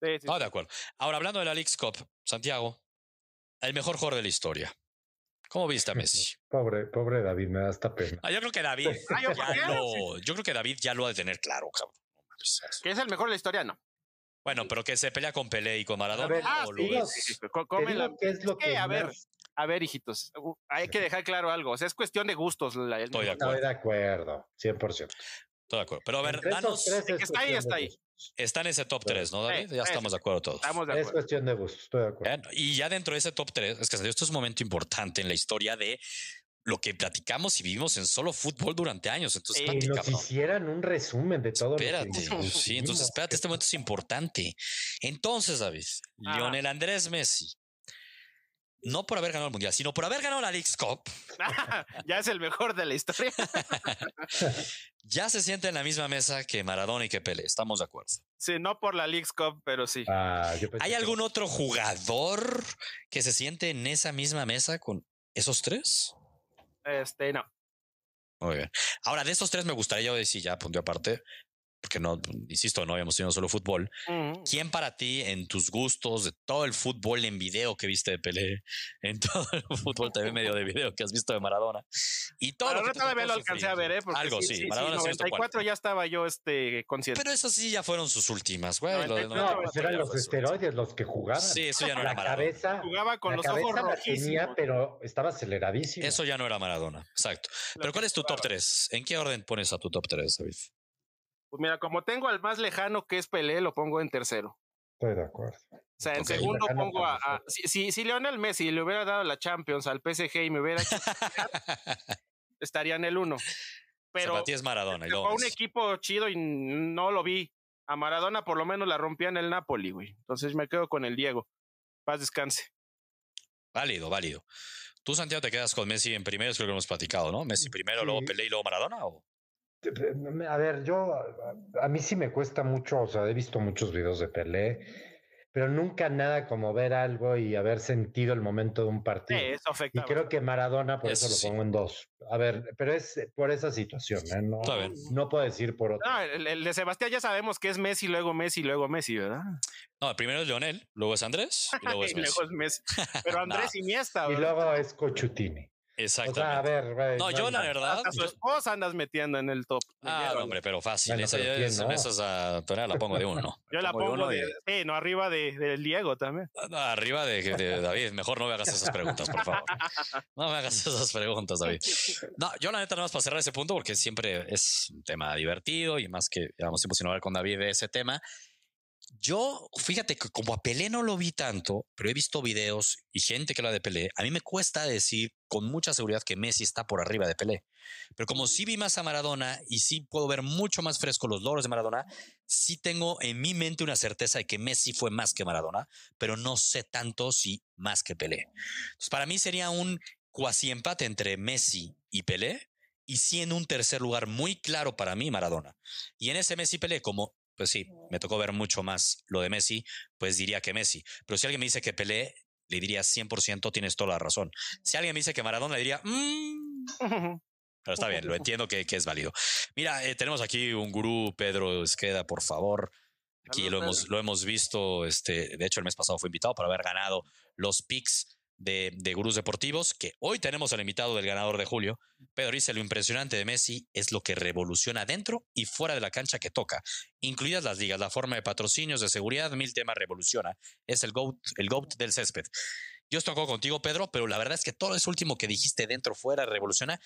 Sí, sí. No, de acuerdo. Ahora, hablando de la League's Cup, Santiago, el mejor jugador de la historia. ¿Cómo viste a Messi? Pobre, pobre David, me da hasta pena. Ah, yo creo que David yo- ya lo, yo creo que David ya lo ha de tener claro, cabrón. Que es el mejor de la historia, no. Bueno, pero que se pelea con Pelé y con Maradona. ver, Ah, a ver, A ver, hijitos, hay que dejar claro algo. O sea, es cuestión de gustos. la- el- Estoy de Estoy acuerdo. de acuerdo, 100%. Estoy de acuerdo. Pero a ver, danos, tres es que está ahí, está ahí. Está en ese top 3, ¿no, David? Ya estamos de acuerdo todos. Estamos de Es acuerdo. cuestión de gustos, estoy de acuerdo. Y ya dentro de ese top 3, es que esto es un momento importante en la historia de lo que platicamos y vivimos en solo fútbol durante años. Entonces, Si espérate, nos hicieran un resumen de todo Espérate. lo que Sí, entonces espérate, este momento es importante. Entonces, David, Ajá. Lionel Andrés Messi, no por haber ganado el Mundial, sino por haber ganado la League's Cup, ya es el mejor de la historia. ya se siente en la misma mesa que Maradona y que Pelé. Estamos de acuerdo. Sí, no por la League's Cup, pero sí. Ah, ¿Hay algún otro jugador que se siente en esa misma mesa con esos tres? Este, no. Muy bien. Ahora, de esos tres me gustaría yo decir ya, punto aparte, porque no, insisto, no habíamos tenido solo fútbol. ¿Quién para ti, en tus gustos, de todo el fútbol en video que viste de Pelé, en todo el fútbol también medio de video que has visto de Maradona, y todo lo que todavía lo alcancé a ver, ¿eh? Algo sí, sí, Maradona 94 ya estaba yo este consciente. Pero esas sí ya fueron sus últimas, güey. No, no, pues eran los esteroides los que jugaban. Sí, eso ya no la era Maradona. Cabeza, Jugaba con la los cabeza ojos la tenía, rojísimos. pero estaba aceleradísimo. Eso ya no era Maradona, exacto. Pero ¿cuál es tu top 3? ¿En qué orden pones a tu top 3, David? Pues mira, como tengo al más lejano que es Pelé, lo pongo en tercero. Estoy de acuerdo. O sea, en segundo pongo a, si, si, si Lionel Messi le hubiera dado la Champions al PSG y me hubiera hecho estaría en el uno. Pero para ti es Maradona. Fue un equipo chido y no lo vi. A Maradona por lo menos la rompía en el Napoli, güey. Entonces me quedo con el Diego. Paz descanse. Válido, válido. Tú, Santiago, te quedas con Messi en primero, es lo que hemos platicado, ¿no? Messi primero, luego. Pelé y luego Maradona. ¿o? A ver, yo, a- mí sí me cuesta mucho, o sea, he visto muchos videos de Pelé, pero nunca nada como ver algo y haber sentido el momento de un Sí, partido. eso afecta. Y creo que Maradona, por Eso eso, sí. lo pongo en dos. A ver, pero es por esa situación, ¿eh? no, Está bien. no puedo decir por otro. No, el, el de Sebastián ya sabemos que es Messi, luego Messi, luego Messi, ¿verdad? No, el primero es Leonel, luego es Andrés y luego es Y Messi. luego es Messi. Pero Andrés Iniesta, Y ¿verdad? luego es Cochutini. O Exactamente. sea, a ver, güey, no, yo la verdad. Hasta su esposa andas metiendo en el top. Ah, no, hombre, pero fácil. Bueno, esa pero ya ¿quién es, no? esas a Antonella la pongo de uno. Yo la de pongo uno de, y- sí, no, arriba de, del Diego también. No, arriba de, de David. Mejor no me hagas esas preguntas, por favor. No me hagas esas preguntas, David. No, yo la neta nada más para cerrar ese punto porque siempre es un tema divertido y más que llevamos tiempo sin hablar con David de ese tema. Yo, fíjate que como a Pelé no lo vi tanto, pero he visto videos y gente que habla de Pelé, a mí me cuesta decir con mucha seguridad que Messi está por arriba de Pelé. Pero como sí vi más a Maradona y sí puedo ver mucho más fresco los logros de Maradona, sí tengo en mi mente una certeza de que Messi fue más que Maradona, pero no sé tanto si más que Pelé. Entonces, para mí sería un cuasi empate entre Messi y Pelé, y sí en un tercer lugar muy claro para mí Maradona. Y en ese Messi Pelé, como pues sí, me tocó ver mucho más lo de Messi, pues diría que Messi. Pero si alguien me dice que Pelé, le diría 100%, tienes toda la razón. Si alguien me dice que Maradona, le diría, "Mm". pero está bien, lo entiendo que, que es válido. Mira, eh, tenemos aquí un gurú, Pedro Esqueda, por favor. Aquí lo hemos, lo hemos visto, este, de hecho el mes pasado fue invitado para haber ganado los picks de, de gurús deportivos, que hoy tenemos el invitado del ganador de julio. Pedro dice, lo impresionante de Messi es lo que revoluciona dentro y fuera de la cancha que toca, incluidas las ligas, la forma de patrocinios, de seguridad, mil temas revoluciona. Es el GOAT, el GOAT del césped. Yo estoy contigo, Pedro, pero la verdad es que todo eso último que dijiste dentro, fuera, revoluciona.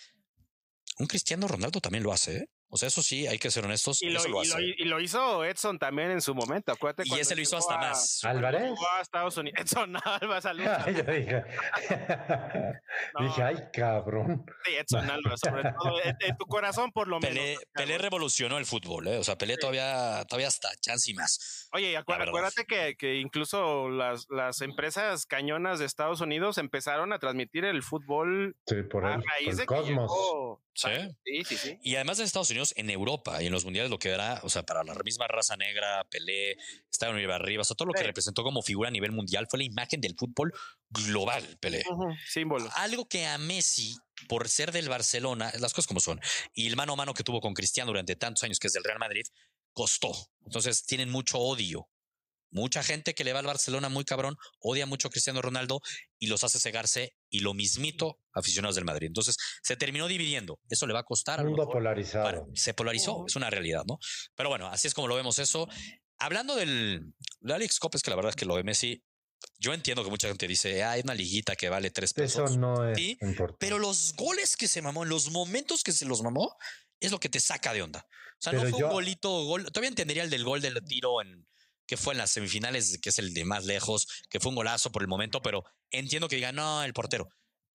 Un Cristiano Ronaldo también lo hace, ¿eh? O sea, eso sí, hay que ser honestos. Y lo, eso lo y lo- y lo hizo Edson también en su momento. Acuérdate Y ese lo hizo hasta a- más. Álvarez. a Estados Unidos. Edson. Ay, yo dije, No. dije, ay, cabrón. Sí, Edson Alba, sobre todo. En, en tu corazón, por lo Pelé, menos. Pelé revolucionó el fútbol, ¿eh? O sea, Pelé todavía, todavía está chance y más. Oye, acu- acuérdate que, que incluso las, las empresas cañonas de Estados Unidos empezaron a transmitir el fútbol Sí, por a el, raíz por de el que cosmos. llegó- Sí. Sí, sí, sí. Y además de Estados Unidos, en Europa y en los mundiales, lo que era, o sea, para la misma raza negra, Pelé, Estaban arriba, o sea, todo lo que Sí. representó como figura a nivel mundial fue la imagen del fútbol global, Pelé. Símbolo. Algo que a Messi, por ser del Barcelona, las cosas como son, y el mano a mano que tuvo con Cristiano durante tantos años, que es del Real Madrid, costó. Entonces tienen mucho odio. Mucha gente que le va al Barcelona muy cabrón odia mucho a Cristiano Ronaldo y los hace cegarse y lo mismito aficionados del Madrid. Entonces se terminó dividiendo. Eso le va a costar. a lo Mundo mejor. polarizado. Se polarizó, es una realidad, ¿no? Pero bueno, así es como lo vemos eso. Hablando del de Alex Copes, que la verdad es que lo de Messi, yo entiendo que mucha gente dice, ah, hay una liguita que vale tres Eso pesos. no es Sí, importante. Pero los goles que se mamó, en los momentos que se los mamó, es lo que te saca de onda. O sea, no fue yo- un golito, gol. Todavía entendería el del gol del tiro en que fue en las semifinales, que es el de más lejos, que fue un golazo por el momento, pero entiendo que digan, no, el portero.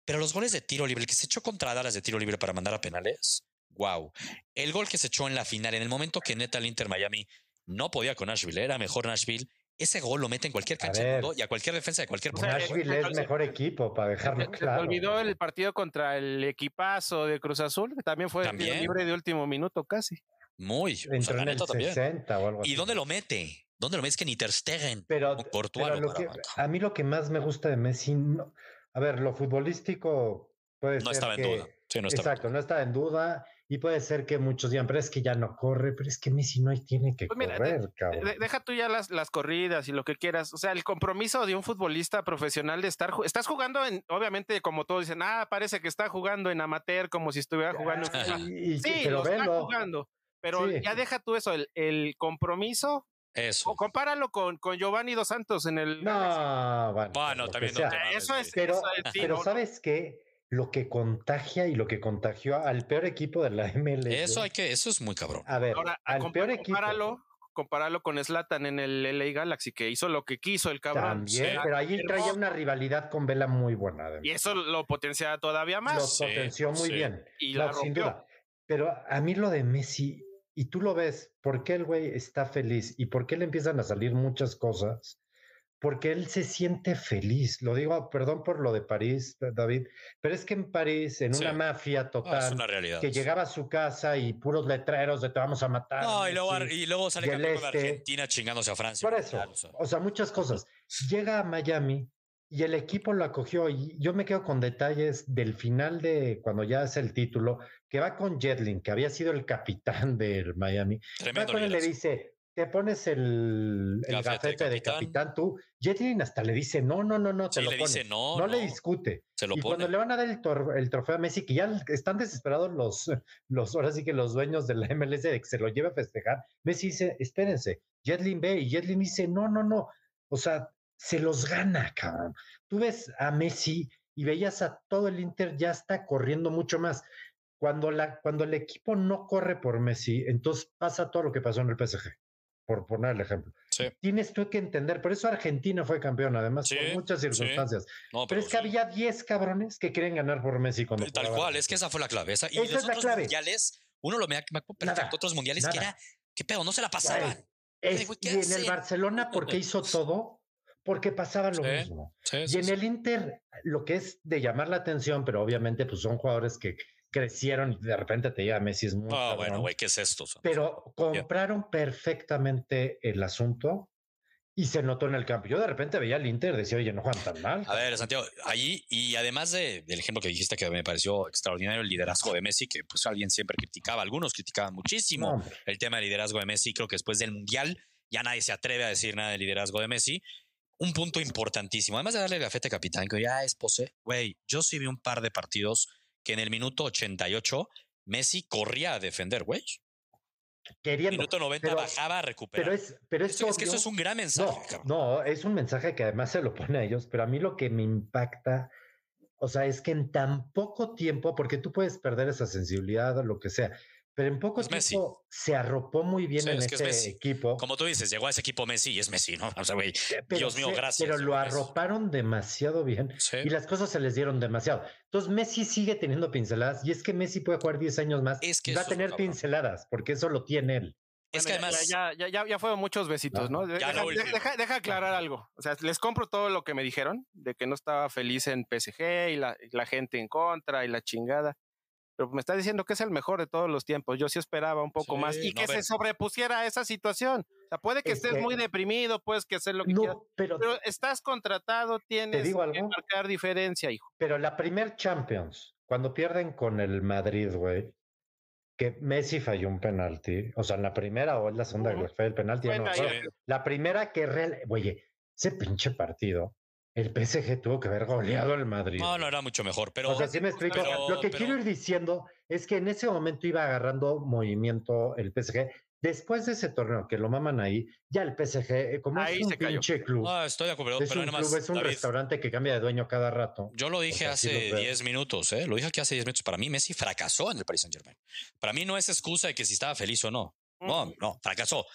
Pero los goles de tiro libre, el que se echó contra Dallas de tiro libre para mandar a penales, wow. El gol que se echó en la final, en el momento que neta el Inter Miami no podía con Nashville, era mejor Nashville, ese gol lo mete en cualquier cancha ver. y a cualquier defensa de cualquier portero. Nashville eh, es mejor equipo, para Se- dejarlo se claro. olvidó el partido contra el equipazo de Cruz Azul, que también fue de tiro También. libre de último minuto casi. Muy. o sea, Entró en el neta también. 60 o algo así. ¿Y dónde lo mete? ¿Dónde lo metes que ni Ter Stegen? Pero, o Courtois pero lo lo que- paraban. a mí lo que más me gusta de Messi, no- a ver, lo futbolístico puede No ser estaba en duda. Sí, no estaba. Exacto, no está en duda Y puede ser que muchos digan, pero es que ya no corre, pero es que Messi no tiene que Pues mira, correr, de- cabrón. de- deja tú ya las, las corridas y lo que quieras. O sea, el compromiso de un futbolista profesional de estar. Estás jugando en. Obviamente, como todos dicen, ah, parece que está jugando en amateur como si estuviera jugando en. Ajá. Y- y- Sí, pero lo está jugando. Pero Sí. ya deja tú eso, el, el compromiso. Eso. O compáralo con, con Giovanni Dos Santos en el. No, bueno. Bueno, lo también no Eso es. Pero, eso es- sí, pero no, ¿sabes qué? Lo que contagia y lo que contagió al peor equipo de la MLS. Eso hay que, eso es muy cabrón. A ver, Ahora, al peor equipo. compáralo, compáralo con Slatan en el LA Galaxy, que hizo lo que quiso el cabrón. También, Sí. pero ahí traía una rivalidad con Vela muy buena. además. Y eso lo potencia todavía Lo más. Sí, potenció muy sí. bien. Y No, la sin rompió. duda. Pero a mí lo de Messi, y tú lo ves, ¿por qué el güey está feliz? ¿Y por qué le empiezan a salir muchas cosas? Porque él se siente feliz. Lo digo, perdón por lo de París, David, pero es que en París, en Sí. una mafia Ah, total, una realidad. que llegaba a su casa y puros letreros de te vamos a matar. No, y luego, y luego sale campeón este- Argentina chingándose a Francia. Por eso, o sea, muchas cosas. Llega a Miami y el equipo lo acogió y yo me quedo con detalles del final de cuando ya hace el título, que va con Jetlin, que había sido el capitán del Miami. Tremendo y le dice, te pones el, el Gafete de capitán. capitán tú. Jetlin hasta le dice, no, no, no, no, te Sí, lo le pones. dice no, no, no, le discute. se lo y pone. cuando le van a dar el, tor- el trofeo a Messi, que ya están desesperados los, los, ahora sí que los dueños de la MLS de que se lo lleve a festejar, Messi dice, espérense, Jetlin ve y Jetlin dice, no, no, no, o sea, se los gana, cabrón. Tú ves a Messi y veías a todo el Inter ya está corriendo mucho más. Cuando, la, cuando el equipo no corre por Messi, entonces pasa todo lo que pasó en el PSG, por poner el ejemplo. Sí. Tienes tú que entender, por eso Argentina fue campeón, además, Sí, por muchas sí. circunstancias. No, Pero es que sí. había 10 cabrones que quieren ganar por Messi cuando Tal jugaba cual, es que esa fue la clave. Esa, y Esa los es la otros clave. mundiales, uno lo me, perfecto, otros mundiales que era, ¿qué pedo? No se la pasaban. Es- güey, ¿qué y en el? Barcelona, ¿por qué hizo todo? Porque pasaba lo Sí, mismo. Sí, Y sí, en sí. el Inter, lo que es de llamar la atención, pero obviamente pues son jugadores que crecieron y de repente te llega Messi es muy Ah, cabrón. bueno, güey, ¿qué es esto? Pero compraron perfectamente el asunto y se notó en el campo. Yo de repente veía al Inter y decía, oye, no juegan tan mal. A ver, Santiago, allí, y además de- del ejemplo que dijiste que me pareció extraordinario el liderazgo de Messi, que pues alguien siempre criticaba, algunos criticaban muchísimo No, el tema del liderazgo de Messi, creo que después del Mundial ya nadie se atreve a decir nada del liderazgo de Messi. Un punto importantísimo, además de darle gafete capitán, que ya es pose, güey, yo sí vi un par de partidos que en el minuto 88 Messi corría a defender, güey. Queriendo. Minuto 90 pero- bajaba a recuperar. Pero es, pero es, Eso- es que eso es un gran mensaje, No, no, es un mensaje que además se lo pone a ellos, pero a mí lo que me impacta, o sea, es que en tan poco tiempo, porque tú puedes perder esa sensibilidad o lo que sea, pero en poco Es Messi. tiempo se arropó muy bien Sí, en es que es ese equipo. Como tú dices, llegó a ese equipo Messi y es Messi, ¿no? O sea, güey, pero Dios mío, gracias. Pero lo arroparon demasiado bien Sí. y las cosas se les dieron demasiado. Entonces Messi sigue teniendo pinceladas y es que Messi puede jugar 10 años más Es que y va a tener cabrón. pinceladas porque eso lo tiene él. Es que además, Ya, ya, ya, ya fueron muchos besitos, ¿no? Deja, último. deja- deja aclarar algo. O sea, les compro todo lo que me dijeron, de que no estaba feliz en PSG y la, y la gente en contra y la chingada. Pero me está diciendo que es el mejor de todos los tiempos. Yo sí esperaba un poco Sí, más y no, que se sobrepusiera a esa situación. O sea, puede que Es estés muy deprimido, puedes que hacer lo que quieras. No, pero, Pero estás contratado, tienes digo que algo? marcar diferencia, hijo. pero la primer Champions, cuando pierden con el Madrid, güey, que Messi falló un penalti, o sea, en la primera o en la segunda fue el penalti, no. La primera que real, oye, ese pinche partido, el PSG tuvo que haber goleado al Madrid. no, no era mucho mejor, pero o sea, sí me explico. pero- Lo que pero- quiero ir diciendo es que en ese momento iba agarrando movimiento el PSG. Después de ese torneo que lo maman ahí, ya el PSG, eh, como Ahí es un se cayó. pinche club, no, estoy de acuerdo, es pero un nada más, club, es un David, restaurante que cambia de dueño cada rato. yo lo dije sea, hace lo veo. 10 minutos, ¿eh? Lo dije aquí hace 10 minutos. Para mí, Messi fracasó en el Paris Saint Germain. Para mí no es excusa de que si estaba feliz o no. No, no, fracasó.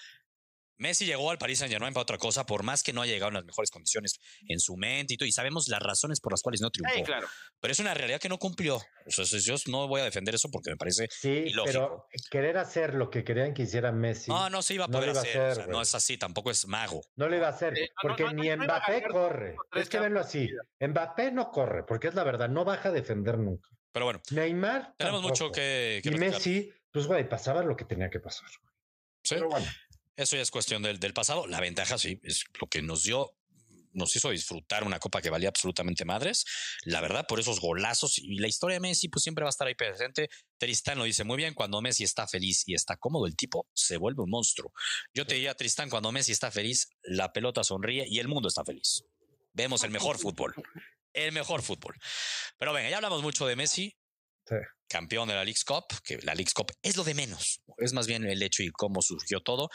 Messi llegó al Paris Saint Germain para otra cosa, por más que no haya llegado en las mejores condiciones en su mente y todo, y sabemos las razones por las cuales no triunfó. Sí, claro. Pero es una realidad que no cumplió. O sea, yo no voy a defender eso porque me parece. Sí, ilógico. pero querer hacer lo que querían que hiciera Messi, No, no se iba a no poder iba a hacer. hacer, o sea, no es así, tampoco es mago. no lo iba a hacer, Eh, no, porque no, no, ni no Mbappé corre. tres Es que venlo así, Mbappé no corre, porque es la verdad, no baja a defender nunca. Pero bueno, Neymar tenemos mucho tampoco. que, que Y. Messi, pues güey, pasaba lo que tenía que pasar. Sí. Pero bueno, Eso ya es cuestión del, del pasado. La ventaja, sí, es lo que nos dio nos hizo disfrutar una copa que valía absolutamente madres. La verdad, por esos golazos y la historia de Messi, pues siempre va a estar ahí presente. Tristán lo dice muy bien, cuando Messi está feliz y está cómodo, el tipo se vuelve un monstruo. Yo te diría, Tristán, cuando Messi está feliz, la pelota sonríe y el mundo está feliz. Vemos el mejor fútbol. El mejor fútbol. Pero venga, ya hablamos mucho de Messi. Campeón de la League Cup, que la League Cup es lo de menos. Es más bien el hecho y cómo surgió todo.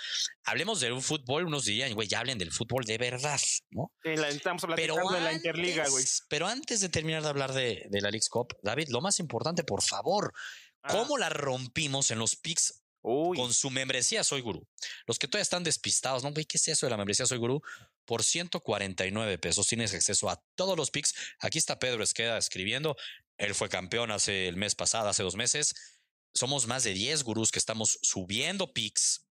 Hablemos de un fútbol, unos dirían, güey, ya hablen del fútbol de verdad, ¿no? estamos hablando de la Interliga, güey. Pero antes de terminar de hablar de, la League Cup, David, lo más importante, por favor, ah. ¿cómo la rompimos en los picks con su membresía Soy Gurú. Los que todavía están despistados, ¿no? ¿Qué es eso de la membresía Soy Gurú? Por 149 pesos tienes acceso a todos los picks. Aquí está Pedro Esqueda escribiendo. Él fue campeón hace el mes pasado, hace dos meses. Somos más de 10 gurús que estamos subiendo picks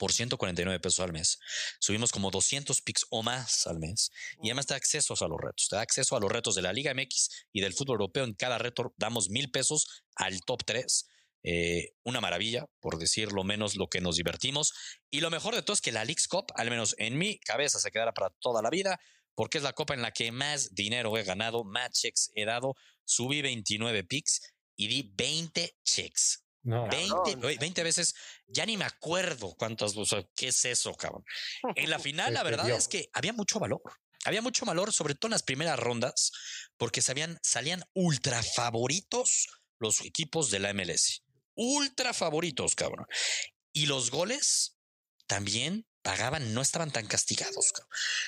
por 149 pesos al mes. Subimos como 200 picks o más al mes. Y además te da acceso a los retos. Te da acceso a los retos de la Liga MX y del fútbol europeo. En cada reto damos mil pesos al top 3. Eh, una maravilla, por decir lo menos lo que nos divertimos. Y lo mejor de todo es que la Leagues Cup, al menos en mi cabeza, se quedará para toda la vida, porque es la copa en la que más dinero he ganado, más checks he dado. Subí 29 picks y di 20 checks. 20, veces, ya ni me acuerdo cuántas, o qué es eso, cabrón. En la final, la verdad es que había mucho valor. Había mucho valor, sobre todo en las primeras rondas, porque sabían, salían ultra favoritos los equipos de la MLS ultra favoritos, cabrón. Y los goles también pagaban, no estaban tan castigados.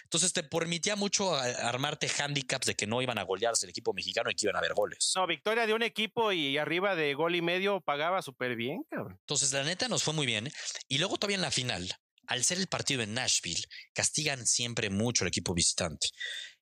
Entonces te permitía mucho armarte handicaps de que no iban a golearse el equipo mexicano y que iban a haber goles. No, victoria de un equipo y arriba de gol y medio pagaba súper bien, cabrón. Entonces la neta nos fue muy bien. Y luego todavía en la final, al ser el partido en Nashville, castigan siempre mucho el equipo visitante.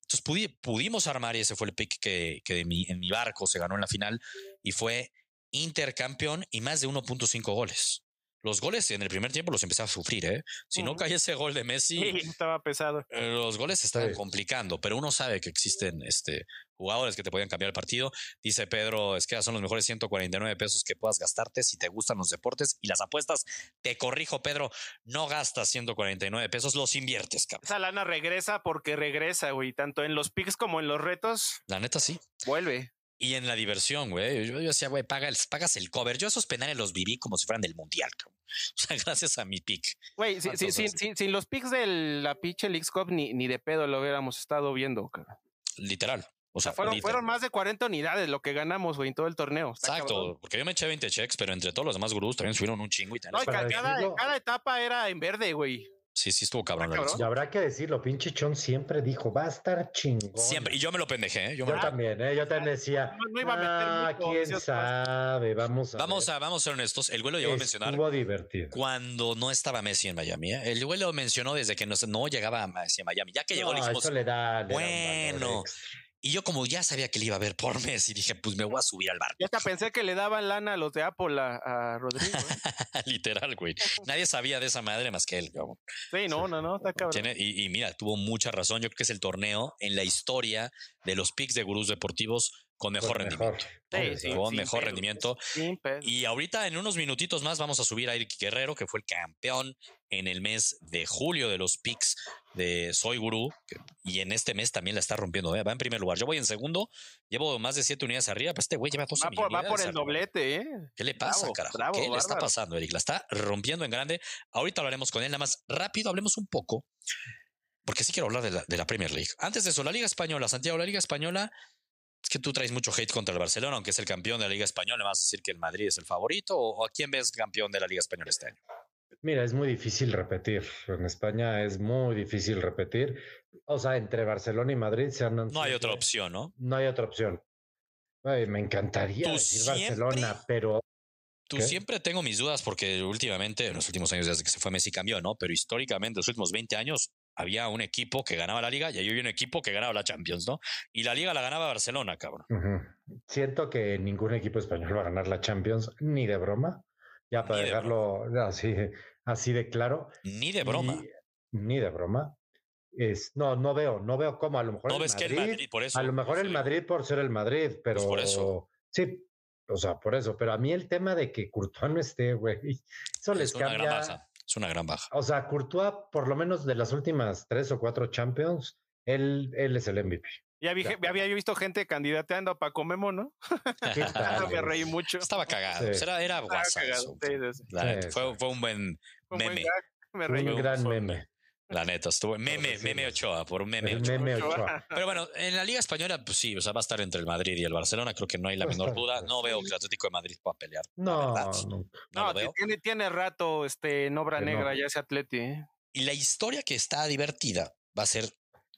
Entonces pudimos armar y ese fue el pick que, que en mi barco se ganó en la final y fue intercampeón y más de 1.5 goles. Los goles en el primer tiempo los empezaba a sufrir, ¿eh? Si no caía ese gol de Messi, estaba pesado. Eh, los goles se estaban complicando, pero uno sabe que existen este, jugadores que te pueden cambiar el partido. Dice Pedro, es que son los mejores 149 pesos que puedas gastarte si te gustan los deportes y las apuestas. Te corrijo, Pedro, no gastas 149 pesos, los inviertes, cabrón. Esa lana regresa porque regresa, güey, tanto en los picks como en los retos. La neta sí. Vuelve. Y en la diversión, güey. Yo, decía, güey, pagas el cover. Yo esos penales los viví como si fueran del mundial, cabrón. O sea, gracias a mi pick. Güey, sin, los picks de la pinche Leagues Cup ni, ni de pedo lo hubiéramos estado viendo, cabrón. Literal. O sea, fueron, fueron más de 40 unidades lo que ganamos, güey, en todo el torneo. Exacto, porque yo me eché 20 checks, pero entre todos los demás gurús también subieron un chingo y tal. No, cada, cada etapa era en verde, güey. Sí, sí estuvo cabrón. Y habrá que decirlo, pinche Chon siempre dijo, va a estar chingón. Siempre, y yo me lo pendejé. ¿eh? Yo, también, ¿eh? yo también decía, no, iba a meter ah, quién sabe, vamos a Vamos a, vamos a ser honestos, el güey lo llegó a mencionar. Estuvo divertido. Cuando no estaba Messi en Miami, ¿eh? el güey lo mencionó desde que no, no llegaba a Messi en Miami. Ya que llegó, le dijimos, eso le da, bueno, y yo como ya sabía que le iba a ver por mes y dije, pues me voy a subir al barco. Ya te pensé que le daban lana a los de Apple a, Rodrigo. ¿eh? Literal, güey. Nadie sabía de esa madre más que él, cabrón. Sí, no, no, no, está cabrón. y, y, mira, tuvo mucha razón. Yo creo que es el torneo en la historia de los picks de gurús deportivos con mejor rendimiento. con mejor rendimiento. y ahorita en unos minutitos más vamos a subir a Eric Guerrero, que fue el campeón en el mes de julio de los picks de Soy Gurú. y en este mes también la está rompiendo. ¿eh? Va en primer lugar. Yo voy en segundo. Llevo más de siete unidades arriba. Pero este güey lleva 12 va por, va por el doblete, ¿eh? ¿Qué le pasa, carajo? ¿Qué le está pasando, Eric? La está rompiendo en grande. Ahorita hablaremos con él. Nada más rápido, hablemos un poco. Porque sí quiero hablar de la, de la Premier League. Antes de eso, la Liga Española, Santiago, la Liga Española es que tú traes mucho hate contra el Barcelona, aunque es el campeón de la Liga Española, ¿le vas a decir que el Madrid es el favorito? ¿O a quién ves campeón de la Liga Española este año? Mira, es muy difícil repetir. En España es muy difícil repetir. O sea, entre Barcelona y Madrid se andan. No hay otra opción, ¿no? No hay otra opción. me encantaría decir Barcelona, pero. Tú siempre tengo mis dudas porque últimamente, en los últimos años desde que se fue Messi cambió, ¿no? Pero históricamente, los últimos 20 años, había un equipo que ganaba la liga y había un equipo que ganaba la Champions, ¿no? Y la liga la ganaba Barcelona, cabrón. Siento que ningún equipo español va a ganar la Champions, ni de broma. Ya para dejarlo así, así de claro. Ni de broma. ni de broma. Es, no, no veo, no veo cómo a lo mejor. No ves que el Madrid, por eso. A lo mejor el Madrid por ser el Madrid, pero. Pues por eso. Sí, o sea, por eso. Pero a mí el tema de que Courtois no esté, güey, eso les cambia. Es una gran baja. O sea, Courtois, por lo menos de las últimas tres o cuatro Champions, él, él es el MVP. Ya, vi- Ya. había visto gente candidateando a Paco Memo, ¿no? ¿Qué tal, Me reí mucho. Estaba cagado. Sí. pues Era, era guasa cagado, sí, sí, Sí, fue, fue un buen Fue un buen meme. gag, Me reí Un Fue gran meme. La neta, estuvo meme, meme Ochoa, por un meme Ochoa. meme mucho. Ochoa. Pero bueno, en la Liga Española, pues sí, o sea, va a estar entre el Madrid y el Barcelona, creo que no hay la menor duda. No veo que el Atlético de Madrid pueda pelear. la No, verdad. no. No, No, tiene, tiene rato este, en obra Que no. negra ya ese atleti. ¿eh? Y la historia que está divertida va a ser,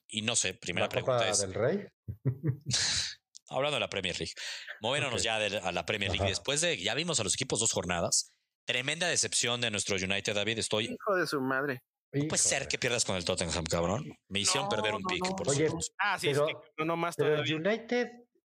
y no sé, primera La pregunta Copa es, del Rey. hablando de la Premier League, moviéndonos ya de- a la Premier League, Ajá. después de, ya vimos a los equipos dos jornadas, tremenda decepción de nuestro United, David, estoy... Hijo de su madre. No puede ser que pierdas con el Tottenham, cabrón. Me hicieron No, perder un no, pick, no. por Oye, supuesto. Ah, sí, Pero- es que no más Pero el todavía. United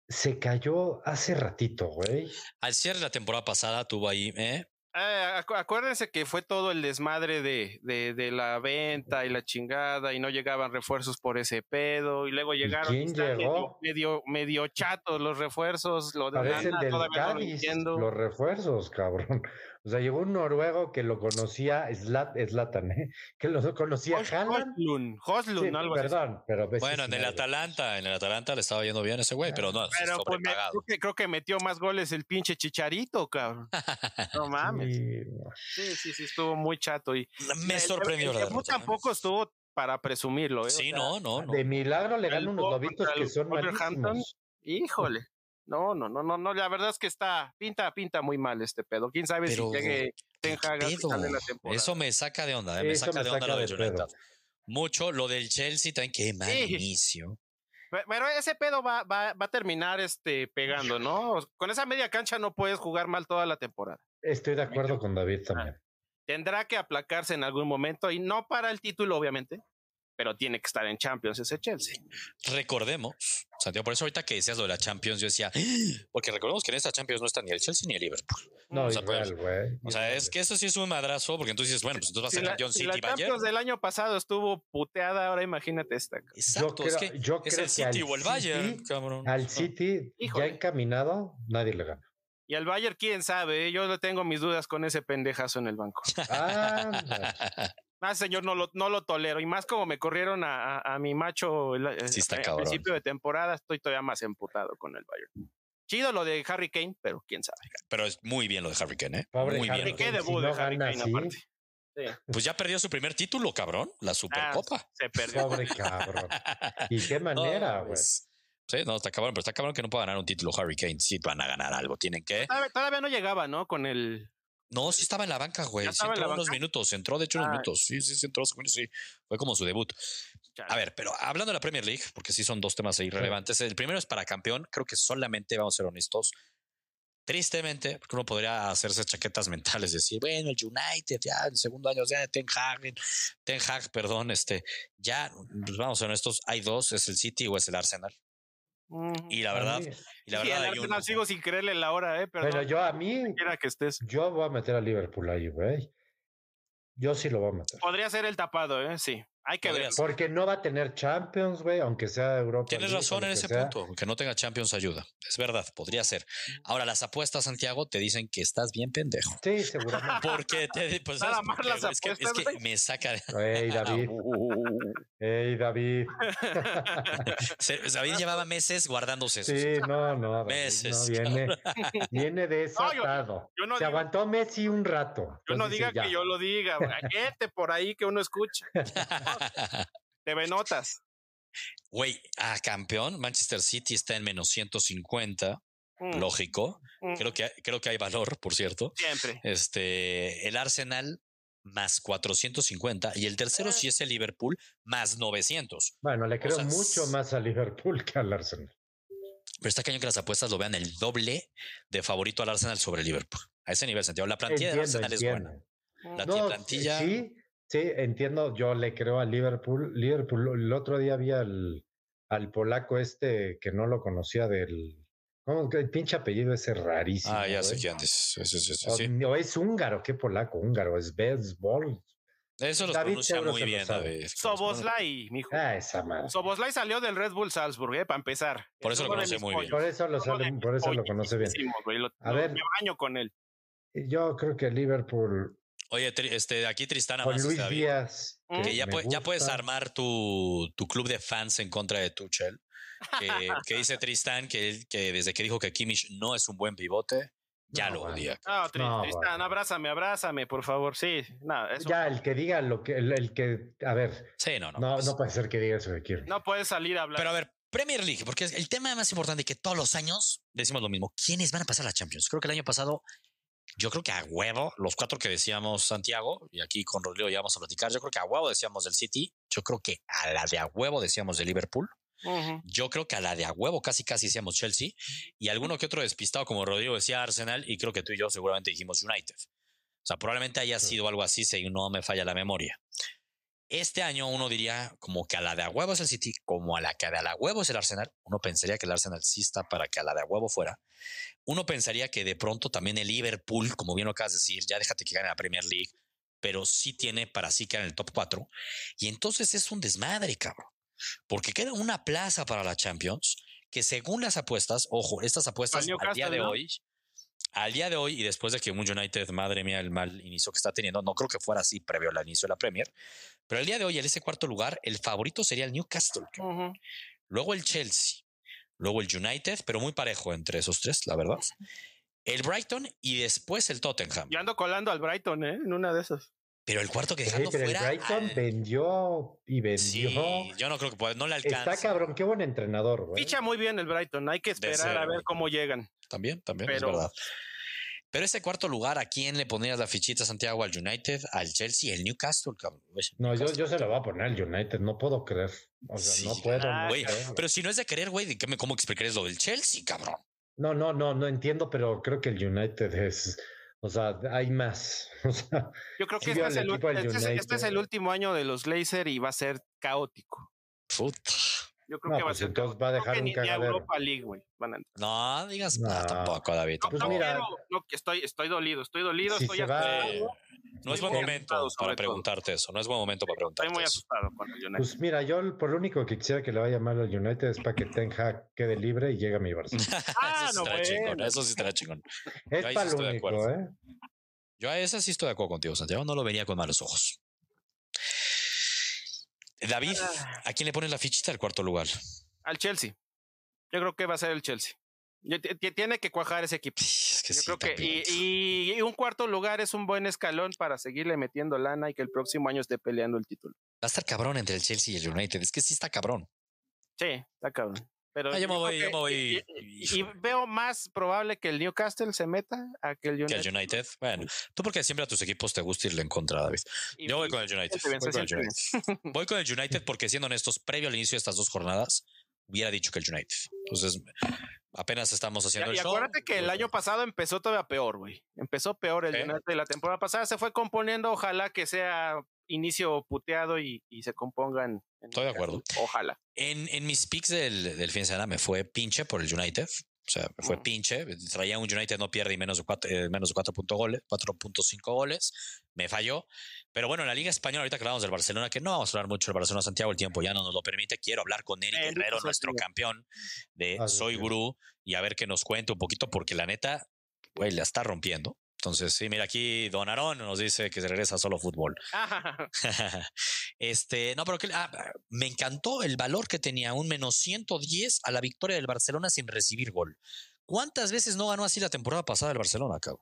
se cayó hace ratito, güey. Al cierre de la temporada pasada tuvo ahí, ¿eh? Acu- acuérdense que fue todo el desmadre de, de, de la venta y la chingada y no llegaban refuerzos por ese pedo y luego llegaron quién y llegó? medio, medio, chatos los refuerzos, lo de Parecen Nana del todavía no lo Cádiz los refuerzos, cabrón. O sea, llegó un noruego que lo conocía, Slat, Zlatan, ¿eh? Que lo conocía Hos- Haaland. Hoslund, Sí, algo así. perdón, pero ves Bueno, en el Atalanta, en el Atalanta le estaba yendo bien ese güey, pero no, Pero pues, me- creo, que, creo que metió más goles el pinche Chicharito, cabrón. No mames. Sí, sí, sí, estuvo muy chato. Y Me el- sorprendió el la derrota. ¿eh? tampoco estuvo para presumirlo, ¿eh? O Sí, sea, no, no, no. De milagro le ganan unos lobitos que son malísimos. Híjole. No, no, no, no, no, la verdad es que está, pinta, pinta muy mal este pedo. Quién sabe Pero, si llegue Ten ¿Qué Hag al final de la temporada. Eso me saca de onda, ¿eh? me saca me de onda lo de. United. Mucho lo del Chelsea también, qué mal Sí. inicio. Pe- Pero ese pedo va, va, va a terminar este, pegando, ¿no? Con esa media cancha no puedes jugar mal toda la temporada. Estoy de acuerdo con David también. Tendrá que aplacarse en algún momento y no para el título, obviamente, pero tiene que estar en Champions ese Chelsea. Recordemos, Santiago, por eso ahorita que decías lo de la Champions, yo decía, "Ah", porque recordemos que en esta Champions no está ni el Chelsea ni el Liverpool. No, O sea, pues, igual, güey. O sea, es que eso sí es un madrazo, porque entonces dices, bueno, pues entonces va a Si ser la, si City la Bayern. Champions del año pasado estuvo puteada, ahora imagínate esta. Yo Exacto, creo, es que yo es creo el que City o el Bayern, City- cabrón. Al City Híjole. ya encaminado, nadie le gana. Y al Bayern, quién sabe, ¿eh? yo le tengo mis dudas con ese pendejazo en el banco. Ah, Ah, señor, no lo, no lo tolero. Y más como me corrieron a, a- a mi macho el, Sí está al cabrón. principio de temporada, estoy todavía más emputado con el Bayern. Chido lo de Harry Kane, pero quién sabe. Pero es muy bien lo de Harry Kane, ¿eh? Pobre muy Harry bien. ¿Qué Kane, debut si de no Harry gana Kane aparte? Sí. Pues ya perdió su primer título, cabrón, la Ah, Supercopa. se perdió. pobre cabrón. ¿Y qué manera, No, güey? pues, Sí, no, está cabrón, pero está cabrón que no pueda ganar un título Harry Kane. Sí, van a ganar algo, tienen que. Todavía, todavía no llegaba, ¿no? Con el. No, sí estaba en la banca, güey. ¿Ya Sí en entró la unos minutos, entró de hecho unos Ah. minutos. Sí, sí, sí, entró, sí. Fue como su debut. A ver, pero hablando de la Premier League, porque sí son dos temas ahí relevantes. El primero es para campeón. Creo que solamente, vamos a ser honestos, tristemente, porque uno podría hacerse chaquetas mentales, decir, bueno, el United ya en segundo año, ya Ten Hag, Ten Hag, perdón, este, ya, pues vamos a ser honestos, hay dos, es el City o es el Arsenal. Y la verdad, y la Sí, verdad el Arsenal uno. sigo sin creerle la hora, ¿eh? Pero Bueno, yo a mí, quiera que estés. yo voy a meter a Liverpool ahí, güey. Yo sí lo voy a meter. Podría ser el tapado, ¿eh? Sí. Hay que Podría ver. ser. Porque no va a tener Champions, güey, aunque sea Europa. Tienes League razón en ese sea. punto, que no tenga Champions ayuda. Es verdad, podría ser. Ahora, las apuestas, Santiago, te dicen que estás bien pendejo. Sí, seguramente. Porque te, pues, Nada ¿sabes por más las es, que, es apuestas, que me saca de... Ey, David. Ey, David. David llevaba meses guardándose eso. Sí, no, no. David, Meses, no, viene, viene desatado. yo no Se digo- aguantó Messi un rato. Yo no diga dice, que ya. yo lo diga. Gente por ahí que uno escucha. TV Notas. Güey, a campeón, Manchester City está en menos 150, Mm, lógico. mm, Creo que, creo que hay valor, por cierto. Siempre. Este, el Arsenal más 450 y el tercero sí es el Liverpool más 900. Bueno, le creo sea, mucho más a Liverpool que al Arsenal. Pero está cañón que las apuestas lo vean el doble de favorito al Arsenal sobre el Liverpool. A ese nivel, Santiago. La plantilla de Entiendo, Arsenal es buena. La No, plantilla. sí, sí, entiendo. Yo le creo a Liverpool. Liverpool, el otro día vi al, al polaco este que no lo conocía del. ¿Cómo que el pinche apellido ese rarísimo? Ah, ya sé quién es. Sí, O, sí. o es húngaro, ¿qué polaco? Húngaro, es Bezbol. Eso los David pronuncia muy bien, sabe. David. Soboslai, mijo. Ah, esa madre. Soboslai salió del Red Bull Salzburg, ¿eh? Para empezar. Por eso Es lo conoce muy bien. Por eso lo, mis por eso lo conoce bien. Lo- A lo- ver. Me baño con él. Yo creo que Liverpool Oye, este, aquí Tristana Con más Luis. Díaz. Mm. Que ya, puedes armar tu, tu club de fans en contra de Tuchel. Que, que dice Tristan que, desde que dijo que Kimmich no es un buen pivote, ya No, lo odia. No, No, Tristan, bueno. abrázame, abrázame, por favor. Sí, no, eso- Ya, el que diga lo que, el, el que, a ver, Sí, no, no. no, pues. no puede ser que diga eso que quiere. no puedes salir a hablar. Pero a ver, Premier League, porque es el tema más importante que todos los años decimos lo mismo. ¿Quiénes van a pasar a la Champions? Creo que el año pasado, yo creo que a huevo, los cuatro que decíamos Santiago, y aquí con Rodrigo ya vamos a platicar, yo creo que a huevo decíamos del City, yo creo que a la de a huevo decíamos de Liverpool, yo creo que a la de a huevo casi casi decíamos Chelsea, y alguno que otro despistado como Rodrigo decía Arsenal, y creo que tú y yo seguramente dijimos United. O sea, probablemente haya Sí. sido algo así si no me falla la memoria. Este año uno diría como que a la de a huevo es el City, como a la que a la huevo es el Arsenal. Uno pensaría que el Arsenal sí está para que a la de a huevo fuera. Uno pensaría que de pronto también el Liverpool, como bien lo acabas de decir, ya déjate que gane la Premier League, pero sí tiene para sí quedar en el top 4. Y entonces es un desmadre, cabrón. Porque queda una plaza para la Champions que según las apuestas, ojo, estas apuestas Al día de hoy, al día de hoy y después de que un United, madre mía, el mal inicio que está teniendo, no creo que fuera así previo al inicio de la Premier, pero el día de hoy, en ese cuarto lugar, el favorito sería el Newcastle, luego el Chelsea, luego el United, pero muy parejo entre esos tres, la verdad. El Brighton y después el Tottenham. Yo ando colando al Brighton, ¿eh? En una de esas. Pero el cuarto que dejando pero el fuera. Brighton al- vendió y vendió. Sí, yo no creo que pueda, no le alcanza. Está cabrón, qué buen entrenador, güey. Ficha muy bien el Brighton. Hay que esperar ser, a ver güey. cómo llegan. También, también, Pero- es verdad. Pero ese cuarto lugar, ¿a quién le pondrías la fichita Santiago? ¿Al United? ¿Al Chelsea? ¿El Newcastle? cabrón? No, yo, Newcastle. yo se lo voy a poner al United, no puedo creer. O sea, Sí, no puedo. ah, no, Güey, pero si no es de querer, güey, ¿de qué me- ¿cómo explicarías lo del Chelsea, cabrón? no, no, no, no entiendo, pero creo que el United es. O sea, hay más. O sea, Yo creo que este es, el, este es- este es el último año de los Glazer y va a ser caótico. Puta. Yo creo No, que va a pues ser entonces va a dejar un cagadero. Europa League, güey. van a entrar. No, digas No. nada tampoco, David. No, Pues no mira. quiero- no, que estoy, estoy dolido, estoy dolido, Si estoy se va- asustado. No es Estoy buen muy momento asustado, para preguntarte eso. No es buen momento para Estoy preguntarte muy eso. asustado con el United. pues mira, yo por lo único que quisiera que le vaya mal al United es para que Ten Hag quede libre y llegue a mi Barcelona. Ah, eso sí no, estará chingón. Eso sí estará chingón. Es ahí sí para lo estoy de único, acuerdo. ¿eh? Yo a esa sí estoy de acuerdo contigo, Santiago. No lo vería con malos ojos. David, Ah. ¿a quién le pones la fichita al cuarto lugar? Al Chelsea. Yo creo que va a ser el Chelsea. Tiene que cuajar ese equipo. Es que Yo sí, creo que también. y, y un cuarto lugar es un buen escalón para seguirle metiendo lana y que el próximo año esté peleando el título. Va a estar cabrón entre el Chelsea y el United. Es que sí está cabrón. Sí, está cabrón. Pero Ah, yo me voy, yo que- me voy. Y, y- y veo más probable que el Newcastle se meta a que el Que United. el United. Bueno, tú porque siempre a tus equipos te gusta irle en contra, David. Y- Yo voy y- con el United. bien, Voy con el United. Voy con el United porque siendo honestos, previo al inicio de estas dos jornadas, hubiera dicho que el United. Entonces, apenas estamos Y, haciendo y el show. acuérdate que el año pasado empezó todavía peor, güey. Empezó peor el ¿Sí? United. La temporada pasada se fue componiendo. Ojalá que sea inicio puteado y, y se compongan. en Estoy de acuerdo. Ojalá. En, en mis picks del, del fin de semana me fue pinche por el United. O sea, me fue Mm. pinche. Traía un United no pierde y menos de cuatro, eh, menos de cuatro punto goles, 4.5 goles. Me falló. Pero bueno, en la Liga Española, ahorita que hablamos del Barcelona, que no vamos a hablar mucho del Barcelona Santiago, el tiempo ya no nos lo permite. Quiero hablar con Eric Guerrero, nuestro campeón de Ah, Soy. Gurú, y a ver que nos cuente un poquito, porque la neta, güey, la está rompiendo. Entonces, sí, mira aquí, Don Arón nos dice que se regresa a solo fútbol. este, no, pero que, ah, me encantó el valor que tenía un menos 110 a la victoria del Barcelona sin recibir gol. ¿Cuántas veces no ganó así la temporada pasada el Barcelona, cabrón?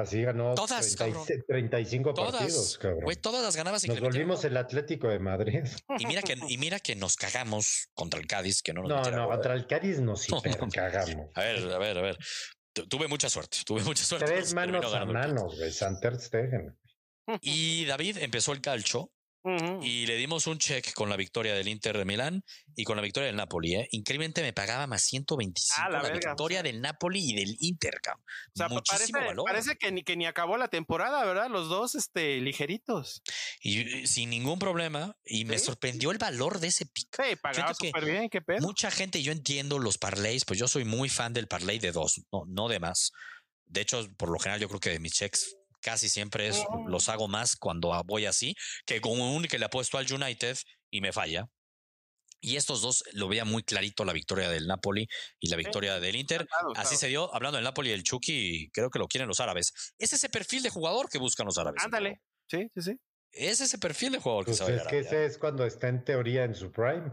Así ganó Todas, 36 35 Todas, partidos, cabrón. Todas las ganabas sin Nos volvimos el Atlético de Madrid. Y mira, que, y mira que nos cagamos contra el Cádiz, que no nos No, no, contra el Cádiz nos No, no, hiper cagamos. A ver, a ver, a ver. Tu- Tuve mucha suerte, tuve mucha suerte. Tres manos a güey. Santer Stegen. Y David empezó el calcho Y le dimos un check con la victoria del Inter de Milán y con la victoria del Napoli. ¿eh? Increíblemente me pagaba más 125 Ah, la victoria del Napoli y del Inter. cabrón. O sea, pa- Muchísimo parece, valor. parece que, ni, que ni acabó la temporada, ¿verdad? Los dos este, ligeritos. Y eh, sin ningún problema. Y me sorprendió el valor de ese pick. Sí, pagaba súper bien, qué pedo. Mucha gente, yo entiendo los parlays, pues yo soy muy fan del parlay de dos, no, no de más. De hecho, por lo general, yo creo que de mis checks casi siempre es, Oh. los hago más cuando voy así, que con un que le apuesto al United y me falla. Y estos dos lo veía muy clarito la victoria del Napoli y la victoria del Inter. Así se dio, hablando del Napoli y del Chucky, creo que lo quieren los árabes. Es ese perfil de jugador que buscan los árabes. Ándale. Sí, sí, sí. Es ese perfil de jugador que Pues se va a es que ese es cuando está en teoría en su prime.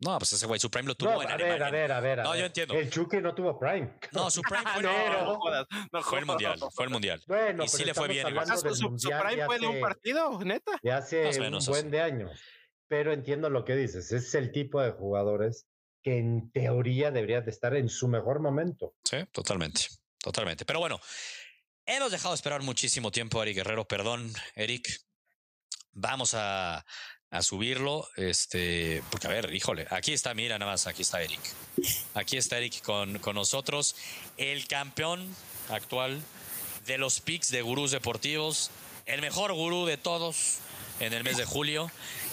No, pues ese güey, su prime lo tuvo No, en a ver, Alemania. a ver, a ver. a No, yo ver. entiendo. El Chucky no tuvo prime. No, su prime fue, no, no fue el mundial. Fue el mundial. Bueno, Y sí pero le fue bien Ah, su, su- su prime fue de un partido, neta. de hace Más un menos, buen eso. de años. Pero entiendo lo que dices. Es el tipo de jugadores que en teoría debería de estar en su mejor momento. Sí, totalmente. Totalmente. Pero bueno, hemos dejado esperar muchísimo tiempo a Eric Guerrero. Perdón, Eric. Vamos a, a subirlo. Este, porque a ver, híjole, aquí está, mira nada más, aquí está Eric. Aquí está Eric con, con nosotros, el campeón actual de los picks de gurús deportivos, el mejor gurú de todos en el mes de julio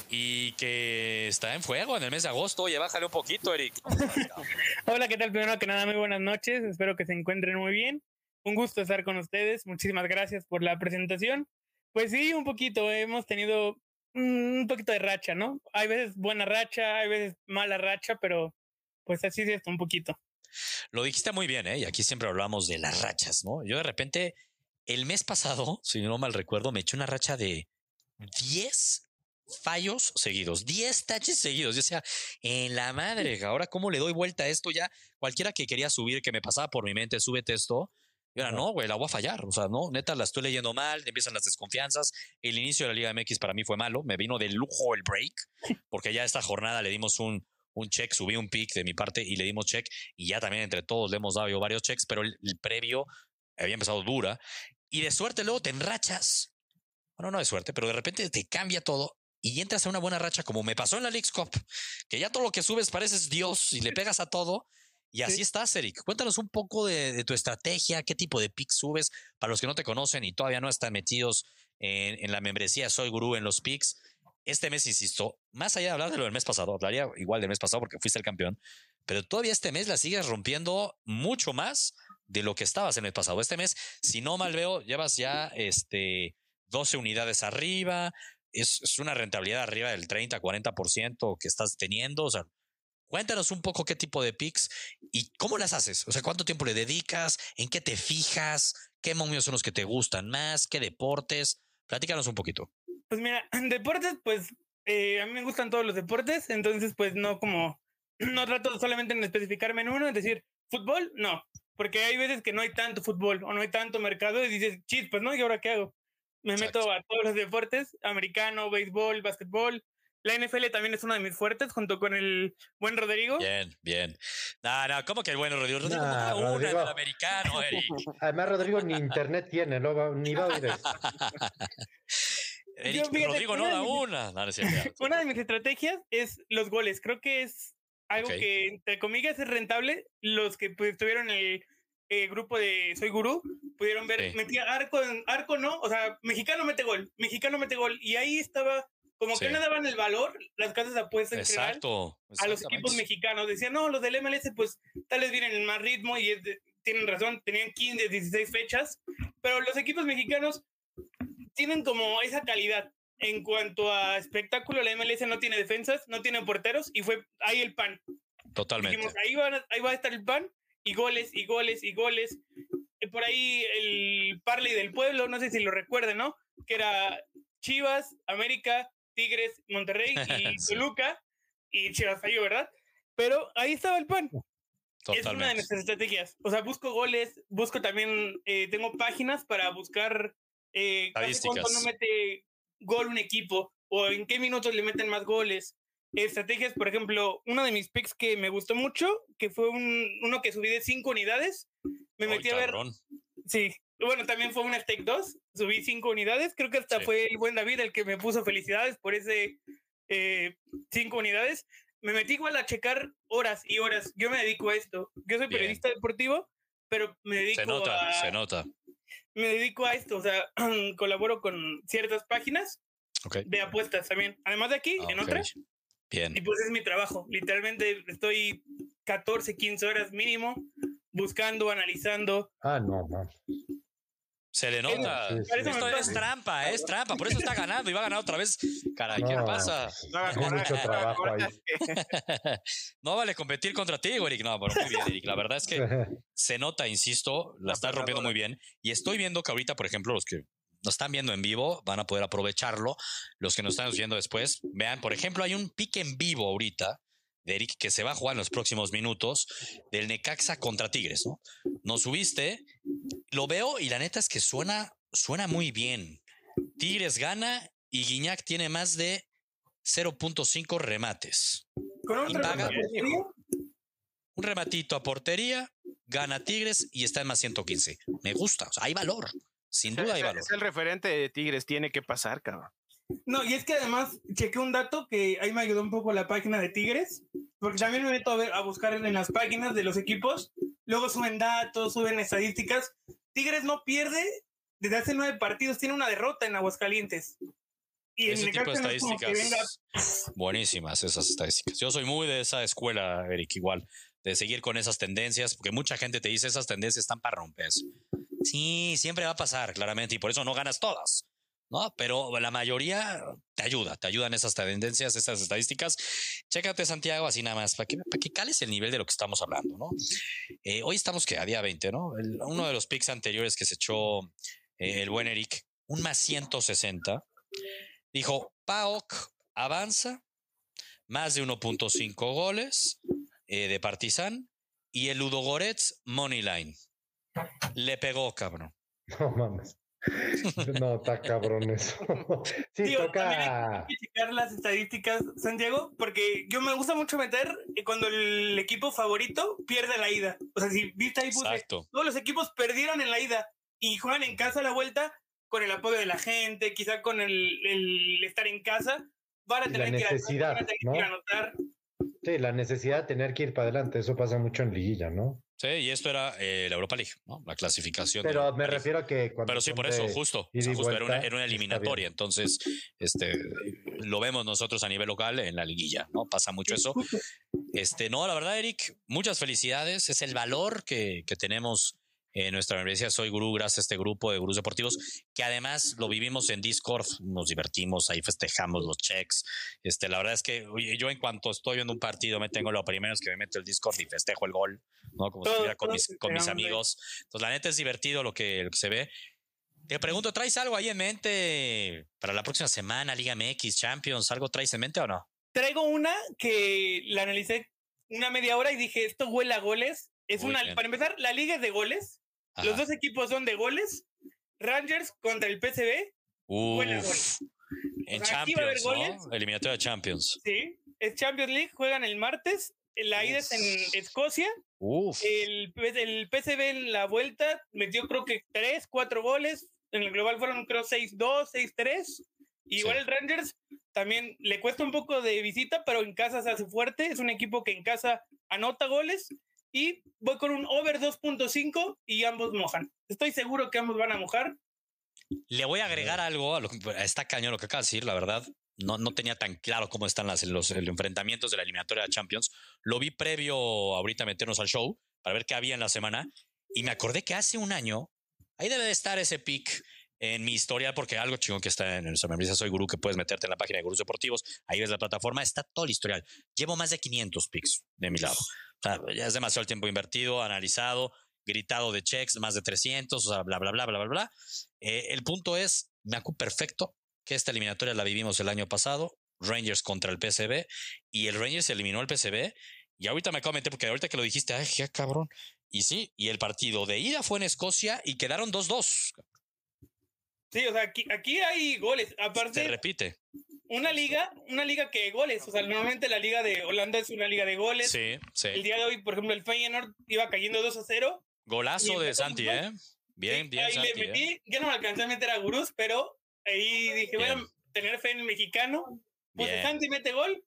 y que está en fuego en el mes de agosto. Oye, bájale un poquito, Eric. Hola, ¿qué tal? Primero que nada, muy buenas noches. Espero que se encuentren muy bien. Un gusto estar con ustedes. Muchísimas gracias por la presentación. Pues sí, un poquito. Hemos tenido un poquito de racha, ¿no? Hay veces buena racha, hay veces mala racha, pero pues así es esto, un poquito. Lo dijiste muy bien, ¿eh? Y aquí siempre hablamos de las rachas, ¿no? Yo de repente, el mes pasado, si no mal recuerdo, me eché una racha de 10 fallos seguidos, 10 taches seguidos. Yo decía, en la madre, ahora cómo le doy vuelta a esto ya. Cualquiera que quería subir, que me pasaba por mi mente, súbete esto. Ahora, no, güey, la voy a fallar. O sea, no, neta, la estoy leyendo mal, empiezan las desconfianzas. El inicio de la Liga MX para mí fue malo. Me vino de lujo el break, porque ya esta jornada le dimos un, un check, subí un pick de mi parte y le dimos check. Y ya también entre todos le hemos dado yo varios checks, pero el, el previo había empezado dura. Y de suerte luego te enrachas. Bueno, no de suerte, pero de repente te cambia todo y entras a una buena racha, como me pasó en la Leagues Cup, que ya todo lo que subes pareces Dios y le pegas a todo. Y así Sí. estás, Eric. Cuéntanos un poco de, de tu estrategia, qué tipo de picks subes para los que no te conocen y todavía no están metidos en, en la membresía Soy Gurú en los picks. Este mes, insisto, más allá de hablar de lo del mes pasado, hablaría igual del mes pasado porque fuiste el campeón, pero todavía este mes la sigues rompiendo mucho más de lo que estabas en el pasado. Este mes, si no mal veo, llevas ya este 12 unidades arriba, es, es una rentabilidad arriba del 30, 40% que estás teniendo. O sea, cuéntanos un poco qué tipo de picks y cómo las haces. O sea, cuánto tiempo le dedicas, en qué te fijas, qué momios son los que te gustan más, qué deportes. Platícanos un poquito. Pues mira, deportes, pues eh, a mí me gustan todos los deportes, entonces pues no como, no trato solamente en especificarme en uno, es decir, fútbol, no, porque hay veces que no hay tanto fútbol o no hay tanto mercado y dices, chis, pues no, ¿y ahora qué hago? Me Exacto. meto a todos los deportes, americano, béisbol, básquetbol. La NFL también es uno de mis fuertes, junto con el buen Rodrigo. Bien, bien. No, no, ¿cómo que el bueno Rodrigo? Rodrigo Nah, una Rodrigo. del americano, Eric. Además, Rodrigo ni internet tiene, no va- ni va a oír. Eric, Rodrigo no una da una. No, no. Una de mis estrategias es los goles. Creo que es algo que, entre comillas, es rentable. Los que pues, estuvieron en el eh, grupo de Soy Gurú pudieron ver, metía arco, en, arco no, o sea, mexicano mete gol, mexicano mete gol. Y ahí estaba, como Sí. que no daban el valor las casas de apuestas en general Exacto. a los equipos mexicanos. Decían, no, los del MLS, pues tal vez vienen en más ritmo y de- tienen razón, tenían 15, 16 fechas, pero los equipos mexicanos tienen como esa calidad. En cuanto a espectáculo, la MLS no tiene defensas, no tiene porteros y fue ahí el pan. Totalmente. Dijimos, ahí, van a- ahí va a estar el pan y goles y goles y goles. Por ahí el Parley del Pueblo, no sé si lo recuerden, ¿no? Que era Chivas, América, Tigres, Monterrey y. Toluca y Chivas falló, ¿verdad? Pero ahí estaba el pan. Es una de nuestras estrategias. O sea, busco goles, busco también, eh, tengo páginas para buscar eh, cuánto no mete gol un equipo o en qué minutos le meten más goles. Estrategias, por ejemplo, uno de mis picks que me gustó mucho, que fue un, uno que subí de cinco unidades, me metí a ver, sí, bueno, también fue un Stake 2, subí cinco unidades, creo que hasta Sí. fue el buen David el que me puso felicidades por ese eh, cinco unidades. Me metí igual a checar horas y horas. Yo me dedico a esto. Yo soy Bien. periodista deportivo, pero me dedico Se nota, a se nota. me dedico a esto, o sea, colaboro con ciertas páginas Ok. de apuestas también. Además de aquí, en Ah, Ok. otras, Bien. y pues es mi trabajo. Literalmente estoy 14, 15 horas mínimo buscando, analizando. Ah, no, no. Se le nota. Sí, sí, Parece Esto es trampa, es trampa. Por eso está ganando y va a ganar otra vez. Caray, ¿qué No, pasa? No mucho trabajo ahí. vale competir contra ti, Eric. No, pero muy bien, Eric. La verdad es que se nota, insisto, la La estás rompiendo muy bien. Y estoy viendo que ahorita, por ejemplo, los que nos están viendo en vivo van a poder aprovecharlo. Los que nos están viendo después, vean, por ejemplo, hay un pique en vivo ahorita de Eric que se va a jugar en los próximos minutos del Necaxa contra Tigres, ¿no? Nos subiste, lo veo y la neta es que suena, suena muy bien. Tigres gana y Guiñac tiene más de 0.5 remates. Con un Y paga- portería, Un rematito a portería, gana Tigres y está en más 115. Me gusta, o sea, hay valor. Sin duda hay Es- valor. Es el referente de Tigres, tiene que pasar, cabrón. No, y es que además chequé un dato que ahí me ayudó un poco la página de Tigres, porque también me meto a, ver, a buscar en las páginas de los equipos, luego suben datos, suben estadísticas. Tigres no pierde desde hace nueve partidos, tiene una derrota en Aguascalientes. Y Ese en tipo de no es venga- estadísticas, buenísimas esas estadísticas. Yo soy muy de esa escuela, Eric, igual, de seguir con esas tendencias, porque mucha gente te dice esas tendencias están para romperse. Sí, siempre va a pasar, claramente, y por eso no ganas todas. ¿No? Pero la mayoría te ayuda, te ayudan esas tendencias, esas estadísticas. Chécate, Santiago, así nada más, para que, para que cales el nivel de lo que estamos hablando, ¿no? Eh, hoy estamos que a día 20, ¿no? Uno de los picks anteriores que se echó eh, el buen Eric, un más 160, dijo, PAOK avanza, más de 1.5 goles eh, de Partizan y el Ludo Goretz Moneyline. Le pegó, cabrón. No mames. No, está cabrón eso. Sí, Digo, toca. Hay que checar las estadísticas, Santiago, porque yo me gusta mucho meter eh, cuando el equipo favorito pierde la ida. O sea, si viste ahí puse, todos los equipos perdieron en la ida y juegan en casa a la vuelta con el apoyo de la gente, quizá con el, el estar en casa. Van a la tener que ir a- necesidad, van a tener ¿no? que ir a anotar. Sí, la necesidad de tener que ir para adelante, eso pasa mucho en liguilla, ¿no? Sí, y esto era eh, la Europa League, ¿no? La clasificación. Pero me refiero a que cuando. Pero sí, por eso, justo. o sea, era, una, era una eliminatoria. Entonces, este, lo vemos nosotros a nivel local en la liguilla, ¿no? Pasa mucho eso. Este, no, la verdad, Eric, muchas felicidades. Es el valor que, que tenemos en nuestra universidad Soy Gurú, gracias a este grupo de gurús deportivos, que además lo vivimos en Discord, nos divertimos, ahí festejamos los checks. Este, la verdad es que oye, yo en cuanto estoy viendo un partido, me tengo lo primero es que me meto el Discord y festejo el gol, ¿no? Como si estuviera con mis, con amigos. Entonces, la neta es divertido lo que, lo que se ve. Te pregunto, ¿traes algo ahí en mente para la próxima semana, Liga MX, Champions? ¿Algo traes en mente o no? Traigo una que la analicé una media hora y dije, esto huele a goles. Es Muy una, bien. para empezar, la liga es de goles. Los dos equipos son de goles. Rangers contra el PCB. huele a Uf. gol. En O sea, aquí va a haber Champions, goles. ¿no? Eliminatoria de Champions. Sí, es Champions League, juegan el martes. La ida es en Escocia. Uf. El, el PCB en la vuelta metió creo que 3, 4 goles. En el global fueron creo 6-2, 6-3. Igual Sí. el Rangers también le cuesta un poco de visita, pero en casa se hace fuerte. Es un equipo que en casa anota goles. Y voy con un over 2.5 y ambos mojan. Estoy seguro que ambos van a mojar. Le voy a agregar algo a lo que está cañón lo que acaba de decir, la verdad. No, no tenía tan claro cómo están las, los, los enfrentamientos de la eliminatoria de Champions. Lo vi previo ahorita meternos al show para ver qué había en la semana. Y me acordé que hace un año, ahí debe de estar ese pick en mi historial, porque algo chingón que está en nuestra membresía Soy Gurú, que puedes meterte en la página de Gurús Deportivos, ahí ves la plataforma, está todo el historial. Llevo más de 500 picks de mi lado. O sea, ya es demasiado el tiempo invertido, analizado, gritado de checks, más de 300, o sea, bla, bla, bla, bla, bla, bla. Eh, el punto es, me acuerdo perfecto que esta eliminatoria la vivimos el año pasado, Rangers contra el PCB, y el Rangers eliminó al PCB, y ahorita me acabo de meter, porque ahorita que lo dijiste, ay, qué cabrón. Y sí, y el partido de ida fue en Escocia y quedaron 2-2. Sí, o sea, aquí, aquí hay goles. Se Aparte, repite. una liga, una liga que goles. O sea, normalmente la liga de Holanda es una liga de goles. Sí, El sí. día de hoy, por ejemplo, el Feyenoord iba cayendo 2 a 0. Golazo de Santi, ¿eh? Bien, Sí, bien, ahí Santi. le ¿eh? metí. Yo no me alcancé a meter a Gurús, pero ahí dije, voy a Bien. tener fe en el mexicano. Pues Bien. Santi mete gol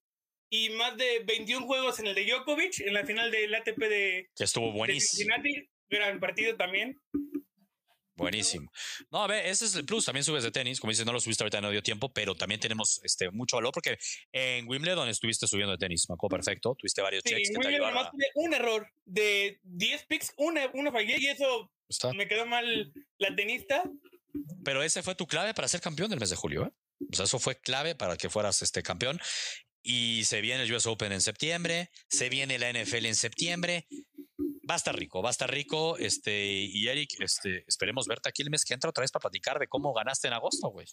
y más de 21 juegos en el de Djokovic, en la final del ATP de, Que estuvo de buenísimo. Cincinnati. Gran partido también. Buenísimo. No, a ver, ese es el plus. También subes de tenis. Como dices, no lo subiste ahorita, no dio tiempo, pero también tenemos este, mucho valor porque en Wimbledon estuviste subiendo de tenis. Me acuerdo perfecto. Tuviste varios Sí, checks que muy te nomás tuve un error de 10 picks, una, una fallé y eso Está. Me quedó mal la tenista. Pero ese fue tu clave para ser campeón del mes de julio. ¿eh? O sea, eso fue clave para que fueras este campeón. Y se viene el US Open en septiembre, se viene la NFL en septiembre. Va a estar rico, va a estar rico. Este, y Eric, este, esperemos verte aquí el mes que entra otra vez para platicar de cómo ganaste en agosto, güey.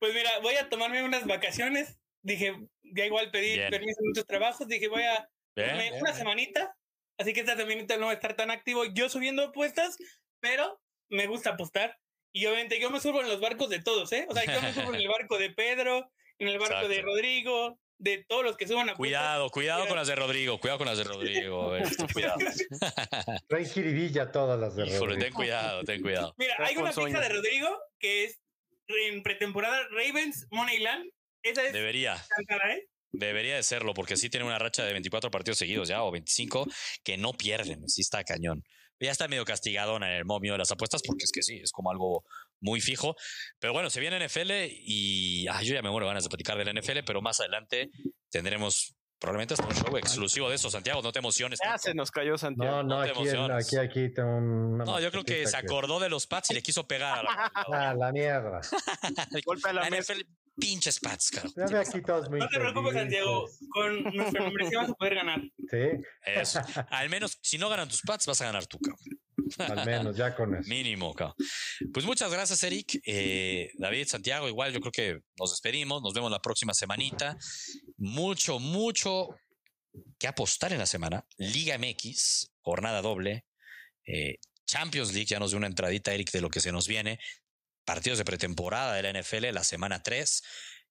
Pues mira, voy a tomarme unas vacaciones. Dije, ya igual pedí Bien. permiso en muchos trabajos. Dije, voy a Bien, una semanita. Así que esta semanita no voy a estar tan activo yo subiendo apuestas, pero me gusta apostar. Y obviamente yo me subo en los barcos de todos, ¿eh? O sea, yo me subo en el barco de Pedro, en el barco de. Rodrigo, de todos los que suban apuestas. Cuidado, cuidado Cuidado. con las de Rodrigo, cuidado con las de Rodrigo. este, cuidado. Traen jiribilla todas las de Híjole, Rodrigo. ten cuidado, ten cuidado. Mira, hay una ficha de Rodrigo que es en pretemporada Ravens Moneyland. Esa es Debería, cantada, ¿eh? debería de serlo, porque sí tiene una racha de 24 partidos seguidos ya, o 25, que no pierden, sí está cañón. Ya está medio castigadona en el momio de las apuestas, porque es que sí, es como algo muy fijo. Pero bueno, se viene NFL y yo ya me muero de ganas de platicar del NFL, pero más adelante tendremos probablemente hasta un show exclusivo de eso. Santiago, no te emociones. Ya se nos cayó Santiago. No, no, No te aquí, emociones. aquí, aquí tengo una. No, yo creo que se acordó de los Pats y le quiso pegar a la, Ah, la mierda. Golpe a la la. NFL. Pinches Pats, muy No te preocupes, Santiago. Con nuestra membresía vas a poder ganar. Sí, Eso. Al menos, si no ganan tus Pats, vas a ganar tú, cabrón. Al menos, ya con eso. Mínimo, cabrón. Pues muchas gracias, Eric. Eh, David, Santiago, igual yo creo que nos despedimos. Nos vemos la próxima semanita. Mucho, mucho que apostar en la semana. Liga MX, jornada doble. eh, Champions League, ya nos dio una entradita, Eric, de lo que se nos viene. Partidos de pretemporada de la NFL, la semana 3.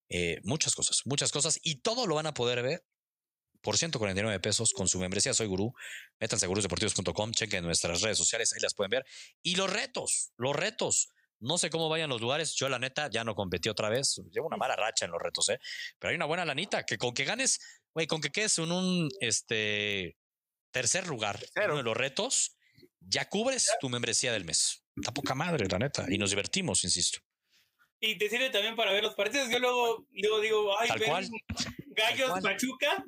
eh, muchas cosas, muchas cosas. Y todo lo van a poder ver por 149 pesos con su membresía Soy Gurú. Métanse a gurusdeportivos.com, chequen nuestras redes sociales, ahí las pueden ver. Y los retos, los retos. No sé cómo vayan los lugares. Yo, la neta, ya no competí otra vez. Llevo una mala racha en los retos, ¿eh? Pero hay una buena lanita que con que ganes, güey, con que quedes en un este, tercer lugar en uno de los retos, ya cubres tu membresía del mes. Está poca madre, la neta. Y nos divertimos, insisto. Y te sirve también para ver los partidos. Yo luego, luego digo, ay, cual. Gallos. Pachuca.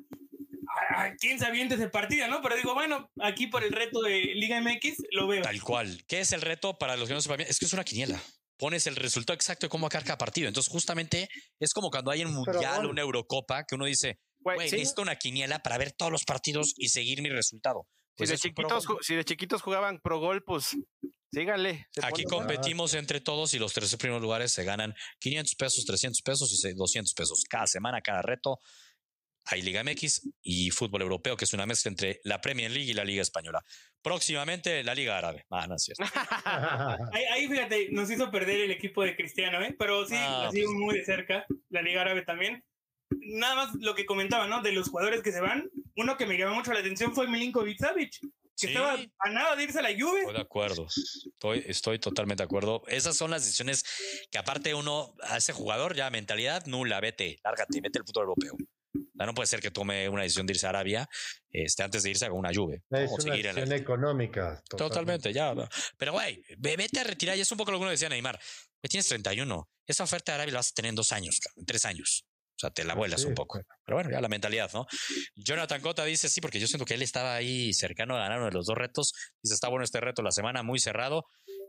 Ay, ¿Quién se avienta ese partido, no? Pero digo, bueno, aquí por el reto de Liga MX lo veo. Tal cual. ¿Qué es el reto para los que no sepan? Es que es una quiniela. Pones el resultado exacto de cómo va a cada partido. Entonces, justamente es como cuando hay un mundial, bueno. una Eurocopa, que uno dice, Güey, sí, necesito una quiniela para ver todos los partidos y seguir mi resultado. si, Pues de chiquitos, si de chiquitos jugaban pro gol, pues síganle. Aquí competimos entre todos y los tres primeros lugares se ganan 500 pesos, 300 pesos y se- 200 pesos cada semana, cada reto. Hay Liga MX y fútbol europeo, que es una mezcla entre la Premier League y la Liga Española. Próximamente la Liga Árabe. Ah, no es cierto. Ahí, ahí, fíjate, nos hizo perder el equipo de Cristiano, ¿eh? Pero sí, Ah, ha sido muy de cerca, la Liga Árabe también. Nada más lo que comentaba, ¿no? De los jugadores que se van, uno que me llamó mucho la atención fue Milinkovic Savic, que Sí. estaba a nada de irse a la Juve. Estoy de acuerdo. Estoy, estoy totalmente de acuerdo. Esas son las decisiones que aparte uno, a ese jugador ya mentalidad nula, vete, lárgate, vete al fútbol europeo. No puede ser que tome una decisión de irse a Arabia este, antes de irse a una Juve. ¿no? Es una seguir en la- decisión económica. Totalmente, ya. Pero, güey, ve- vete a retirar. Y es un poco lo que uno decía, Neymar. Tienes 31. Esa oferta de Arabia la vas a tener en dos años, en tres años. O sea, te la vuelas Sí, un poco. Pero bueno, ya la mentalidad, ¿no? Jonathan Cota dice sí, porque yo siento que él estaba ahí cercano a ganar uno de los dos retos. Dice, está bueno este reto la semana, muy cerrado.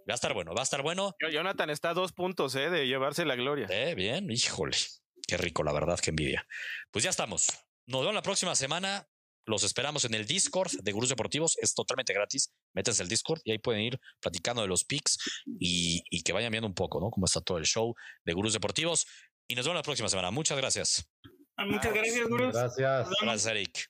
Va a estar bueno, va a estar bueno. Jonathan está a dos puntos eh, de llevarse la gloria. Eh, bien, híjole. Qué rico, la verdad, qué envidia. Pues ya estamos. Nos vemos la próxima semana. Los esperamos en el Discord de Gurús Deportivos. Es totalmente gratis. Métanse al Discord y ahí pueden ir platicando de los picks y, y que vayan viendo un poco, ¿no? Cómo está todo el show de Gurús Deportivos. Y nos vemos la próxima semana. Muchas gracias. Ah, Muchas gracias, Gurús. Gracias. Gracias, Eric.